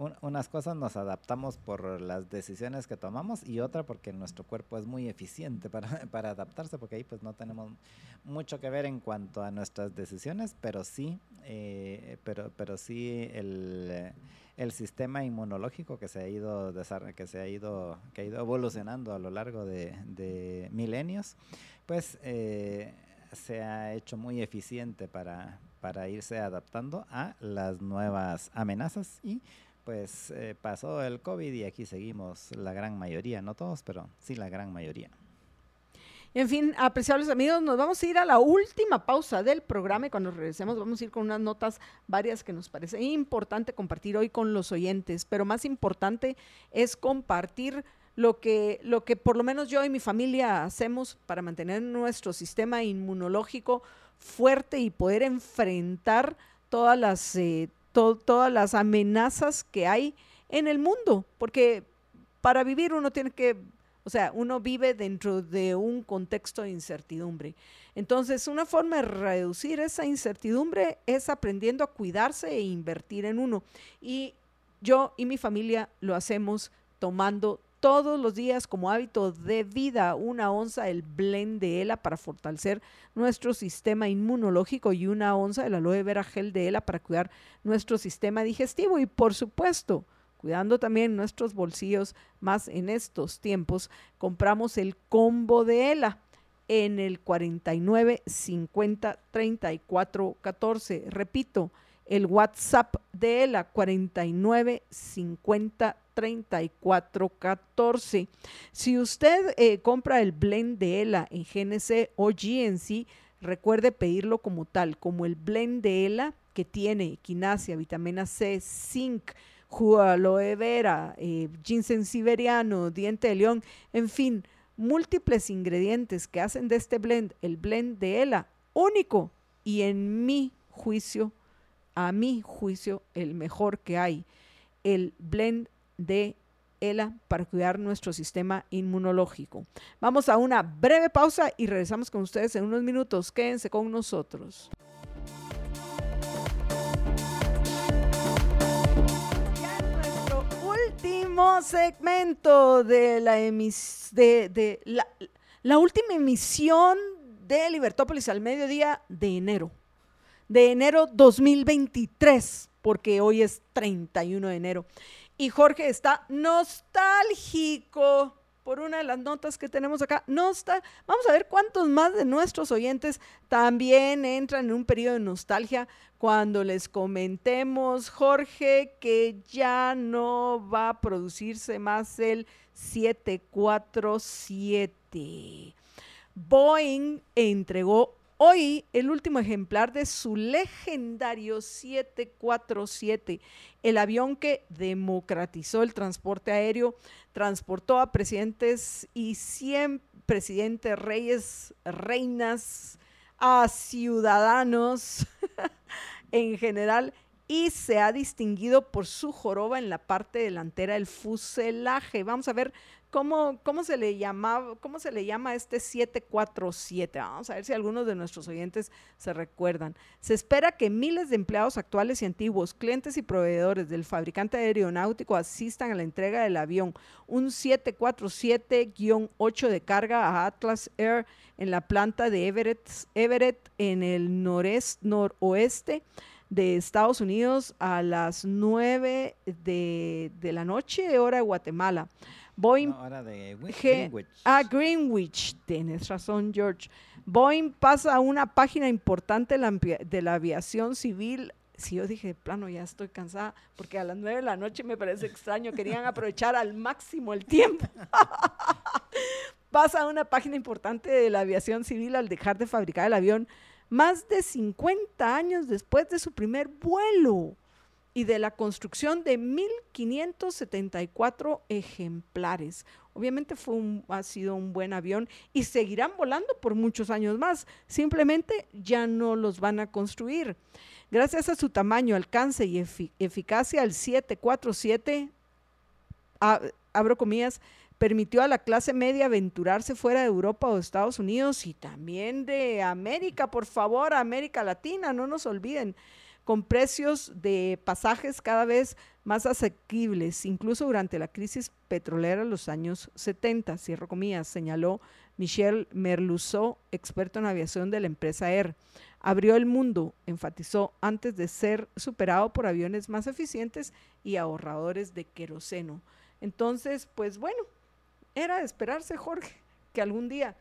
Speaker 3: Un- unas cosas nos adaptamos por las decisiones que tomamos y otra porque nuestro cuerpo es muy eficiente para, adaptarse porque ahí pues no tenemos mucho que ver en cuanto a nuestras decisiones pero sí eh, pero pero sí el, sistema inmunológico que se ha ido que se ha ido que ha ido evolucionando a lo largo de, de milenios pues eh, se ha hecho muy eficiente para para irse adaptando a las nuevas amenazas y pues eh, pasó el COVID y aquí seguimos la gran mayoría, no todos, pero sí la gran mayoría.
Speaker 1: En fin, apreciables amigos, nos vamos a ir a la última pausa del programa y cuando regresemos vamos a ir con unas notas varias que nos parece importante compartir hoy con los oyentes, pero más importante es compartir lo que, lo que por lo menos yo y mi familia hacemos para mantener nuestro sistema inmunológico fuerte y poder enfrentar todas las, eh, to- todas las amenazas que hay en el mundo, porque para vivir uno tiene que o sea, uno vive dentro de un contexto de incertidumbre. Entonces, una forma de reducir esa incertidumbre es aprendiendo a cuidarse e invertir en uno. Y yo y mi familia lo hacemos tomando todos los días como hábito de vida una onza del blend de ELA para fortalecer nuestro sistema inmunológico y una onza del aloe vera gel de ELA para cuidar nuestro sistema digestivo. Y por supuesto, cuidando también nuestros bolsillos más en estos tiempos, compramos el combo de ELA en el 49 50 34 14. Repito, el WhatsApp de ELA 49 50 34 14. Si usted eh, compra el blend de ELA en GNC o GNC, recuerde pedirlo como tal, como el blend de ELA que tiene quinasia, vitamina C, zinc, jugo vera, eh, ginseng siberiano, diente de león, en fin, múltiples ingredientes que hacen de este blend, el blend de ELA, único y en mi juicio, a mi juicio, el mejor que hay, el blend de ELA para cuidar nuestro sistema inmunológico. Vamos a una breve pausa y regresamos con ustedes en unos minutos. Quédense con nosotros. Nuestro último segmento de la emis de, la última emisión de Libertópolis al mediodía de enero. De enero 2023, porque hoy es 31 de enero. Y Jorge está nostálgico por una de las notas que tenemos acá. Nostal Vamos a ver cuántos más de nuestros oyentes también entran en un periodo de nostalgia cuando les comentemos, Jorge, que ya no va a producirse más el 747. Boeing entregó hoy el último ejemplar de su legendario 747, el avión que democratizó el transporte aéreo, transportó a presidentes y 100 presidentes, reyes, reinas, a ciudadanos en general y se ha distinguido por su joroba en la parte delantera del fuselaje. Vamos a ver cómo, cómo se le llamaba, cómo se le llama este 747. Vamos a ver si algunos de nuestros oyentes se recuerdan. Se espera que miles de empleados actuales y antiguos, clientes y proveedores del fabricante aeronáutico asistan a la entrega del avión, un 747-8 de carga a Atlas Air en la planta de Everett, Everett en el noreste, noroeste de Estados Unidos a las 9 de, la noche, hora de Guatemala. Boeing,
Speaker 3: de
Speaker 1: Greenwich. Ah, Greenwich, tienes razón, George. Boeing pasa a una página importante de la, aviación civil si yo dije, plano, ya estoy cansada, porque a las 9 de la noche me parece extraño, querían aprovechar al máximo el tiempo. Pasa a una página importante de la aviación civil al dejar de fabricar el avión más de 50 años después de su primer vuelo y de la construcción de 1.574 ejemplares. Obviamente fue ha sido un buen avión y seguirán volando por muchos años más. Simplemente ya no los van a construir. Gracias a su tamaño, alcance y eficacia, el 747, abro comillas, permitió a la clase media aventurarse fuera de Europa o Estados Unidos y también de América, por favor, América Latina, no nos olviden, con precios de pasajes cada vez más asequibles, incluso durante la crisis petrolera de los años 70, cierro comillas, señaló Michel Merluzot, experto en aviación de la empresa Air. Abrió el mundo, enfatizó, antes de ser superado por aviones más eficientes y ahorradores de queroseno. Entonces, pues bueno, era de esperarse, Jorge, que algún día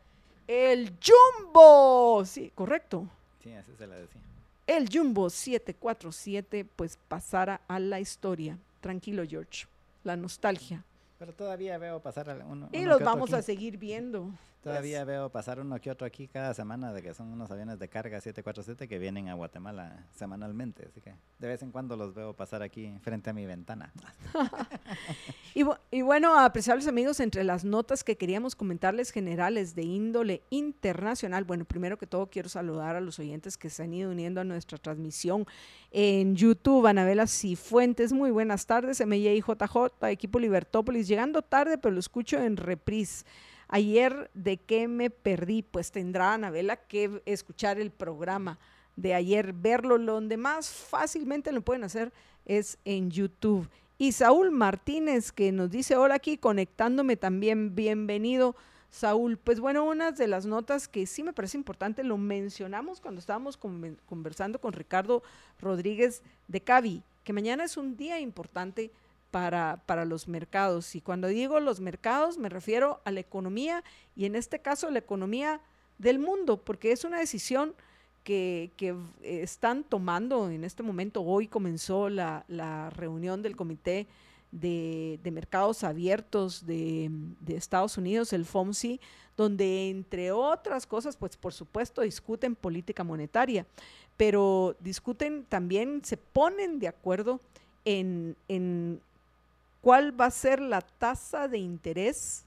Speaker 1: el Jumbo, sí, correcto.
Speaker 3: Sí, así se la decía.
Speaker 1: El Jumbo 747 pues pasara a la historia. Tranquilo, George. La nostalgia.
Speaker 3: Pero todavía veo pasar uno.
Speaker 1: Y los vamos a seguir viendo.
Speaker 3: Todavía veo pasar uno que otro aquí cada semana de que son unos aviones de carga 747 que vienen a Guatemala semanalmente. Así que de vez en cuando los veo pasar aquí frente a mi ventana.
Speaker 1: y, y, bueno, apreciables amigos, entre las notas que queríamos comentarles generales de índole internacional, bueno, primero que todo quiero saludar a los oyentes que se han ido uniendo a nuestra transmisión en YouTube. Anabela Cifuentes, muy buenas tardes. MJJ, equipo Libertópolis, llegando tarde, pero lo escucho en reprise. Ayer, ¿de qué me perdí? Pues tendrá Anabela que escuchar el programa de ayer, verlo. Donde más fácilmente lo pueden hacer es en YouTube. Y Saúl Martínez, que nos dice, hola aquí, conectándome también, bienvenido. Saúl, pues bueno, una de las notas que sí me parece importante, lo mencionamos cuando estábamos conversando con Ricardo Rodríguez de Cavi, que mañana es un día importante para, para los mercados. Y cuando digo los mercados, me refiero a la economía y en este caso la economía del mundo, porque es una decisión que, que están tomando en este momento. Hoy comenzó la, la reunión del Comité de, de Mercados Abiertos de, de, Estados Unidos, el FOMC, donde entre otras cosas, pues por supuesto discuten política monetaria, pero discuten también, se ponen de acuerdo en, en cuál va a ser la tasa de interés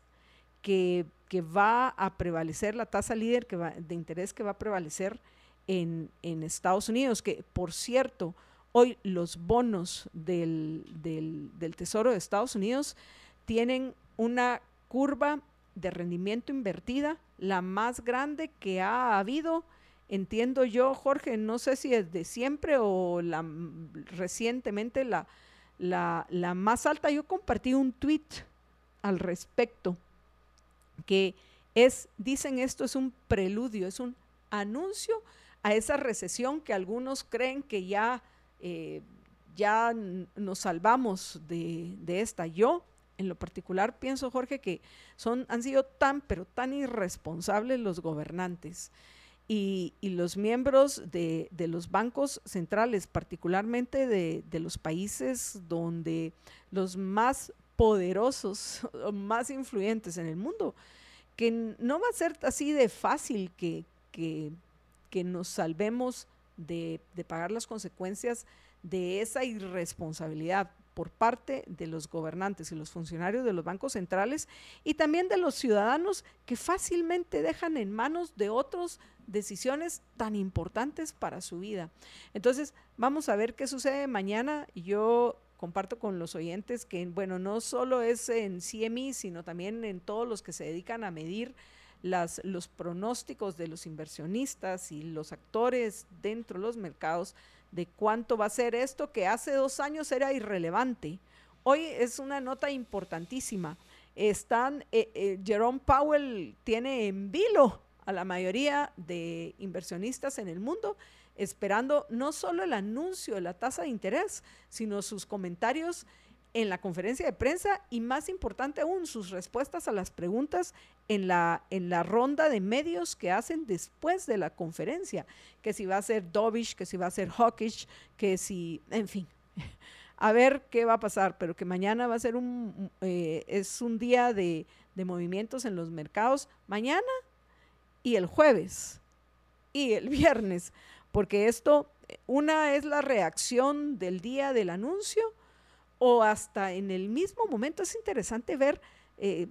Speaker 1: que, va a prevalecer, la tasa líder que de interés que va a prevalecer en, Estados Unidos, que por cierto, hoy los bonos del, del, Tesoro de Estados Unidos tienen una curva de rendimiento invertida, la más grande que ha habido, entiendo yo, Jorge, no sé si es de siempre o la, recientemente la, la, la más alta. Yo compartí un tweet al respecto que es, dicen esto es un preludio, es un anuncio a esa recesión que algunos creen que ya, eh, ya nos salvamos de, de, esta. Yo, en lo particular, pienso, Jorge, que son, han sido tan, pero tan irresponsables los gobernantes y, los miembros de, los bancos centrales, particularmente de, de los países donde los más poderosos, más influyentes en el mundo, que no va a ser así de fácil que, que, que nos salvemos de, de, pagar las consecuencias de esa irresponsabilidad por parte de los gobernantes y los funcionarios de los bancos centrales y también de los ciudadanos que fácilmente dejan en manos de otros decisiones tan importantes para su vida. Entonces, vamos a ver qué sucede mañana. Yo comparto con los oyentes que, bueno, no solo es en CMI, sino también en todos los que se dedican a medir las, los pronósticos de los inversionistas y los actores dentro de los mercados de cuánto va a ser esto que hace dos años era irrelevante. Hoy es una nota importantísima. Están, eh, eh, Jerome Powell tiene en vilo a la mayoría de inversionistas en el mundo esperando no solo el anuncio de la tasa de interés, sino sus comentarios en la conferencia de prensa y más importante aún, sus respuestas a las preguntas en la, en la ronda de medios que hacen después de la conferencia, que si va a ser dovish, que si va a ser hawkish, que si, en fin, a ver qué va a pasar, pero que mañana va a ser un, eh, es un día de, de movimientos en los mercados, mañana y el jueves y el viernes porque esto, una es la reacción del día del anuncio o hasta en el mismo momento es interesante ver eh,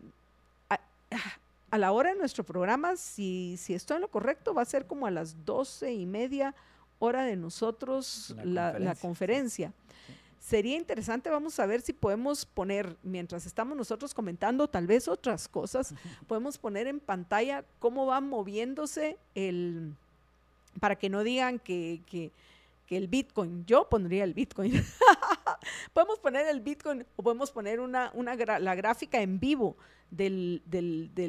Speaker 1: a, la hora de nuestro programa, si, si estoy en lo correcto, va a ser como a las doce y media hora de nosotros la, la conferencia. Sería interesante, vamos a ver si podemos poner, mientras estamos nosotros comentando tal vez otras cosas, podemos poner en pantalla cómo va moviéndose el, para que no digan que, que, que el Bitcoin, yo pondría el Bitcoin. podemos poner el Bitcoin o podemos poner una, la gráfica en vivo de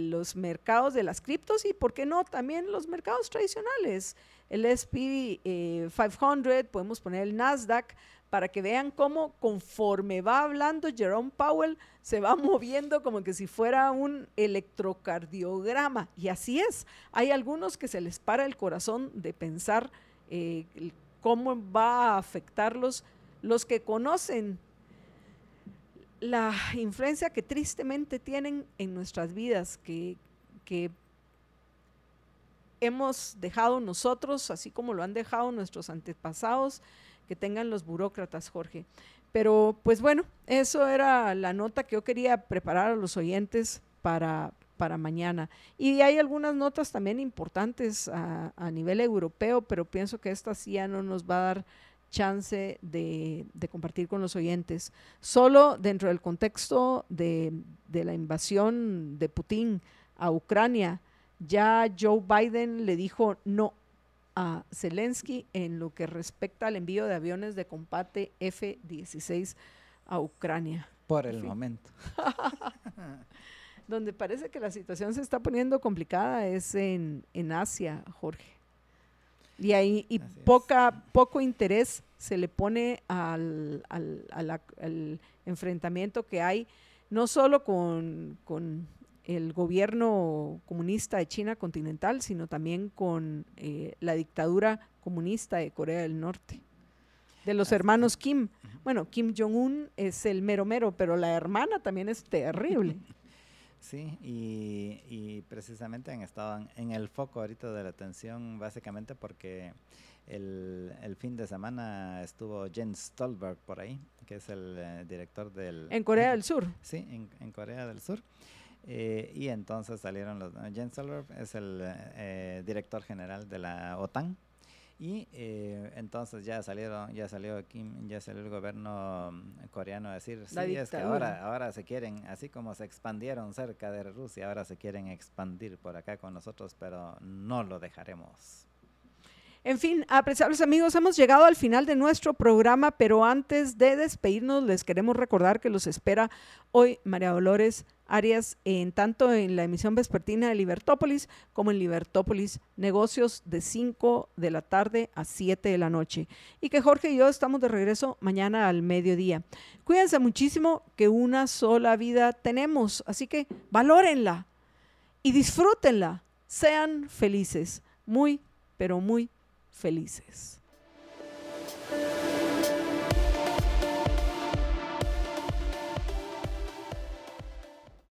Speaker 1: los mercados de las criptos y, ¿por qué no? También los mercados tradicionales. El SP 500, eh, podemos poner el Nasdaq para que vean cómo conforme va hablando Jerome Powell, se va moviendo como que si fuera un electrocardiograma. Y así es. Hay algunos que se les para el corazón de pensar eh, cómo va a afectarlos los que conocen la influencia que tristemente tienen en nuestras vidas, que, que hemos dejado nosotros, así como lo han dejado nuestros antepasados, que tengan los burócratas, Jorge. Pero pues bueno, eso era la nota que yo quería preparar a los oyentes para, para mañana. Y hay algunas notas también importantes a, a, nivel europeo, pero pienso que esta sí ya no nos va a dar chance de, de compartir con los oyentes. Solo dentro del contexto de, de la invasión de Putin a Ucrania, ya Joe Biden le dijo no a Zelensky en lo que respecta al envío de aviones de combate F-16 a Ucrania.
Speaker 3: Por el momento.
Speaker 1: Donde parece que la situación se está poniendo complicada es en, en Asia, Jorge. Y ahí y poca, poco interés se le pone al, al, al, enfrentamiento que hay, no solo con, con el gobierno comunista de China continental, sino también con eh, la dictadura comunista de Corea del Norte, de los hermanos Kim. Bueno, Kim Jong-un es el mero mero, pero la hermana también es terrible.
Speaker 3: Sí, y, y, precisamente han estado en el foco ahorita de la atención, básicamente porque el, el, fin de semana estuvo Jens Stolberg por ahí, que es el eh, director del...
Speaker 1: En Corea del Sur.
Speaker 3: Sí, en, en Corea del Sur. Eh, y entonces salieron los... Jens Stolberg es el eh, director general de la OTAN. Y eh, entonces ya salieron, ya salió Kim, ya salió el gobierno mm, coreano a decir, sí, es que ahora, ahora se quieren, así como se expandieron cerca de Rusia, ahora se quieren expandir por acá con nosotros, pero no lo dejaremos.
Speaker 1: En fin, apreciables amigos, hemos llegado al final de nuestro programa, pero antes de despedirnos les queremos recordar que los espera hoy María Dolores Arias en tanto en la emisión vespertina de Libertópolis como en Libertópolis Negocios de 5 de la tarde a 7 de la noche. Y que Jorge y yo estamos de regreso mañana al mediodía. Cuídense muchísimo que una sola vida tenemos, así que valórenla y disfrútenla. Sean felices, muy, pero muy felices.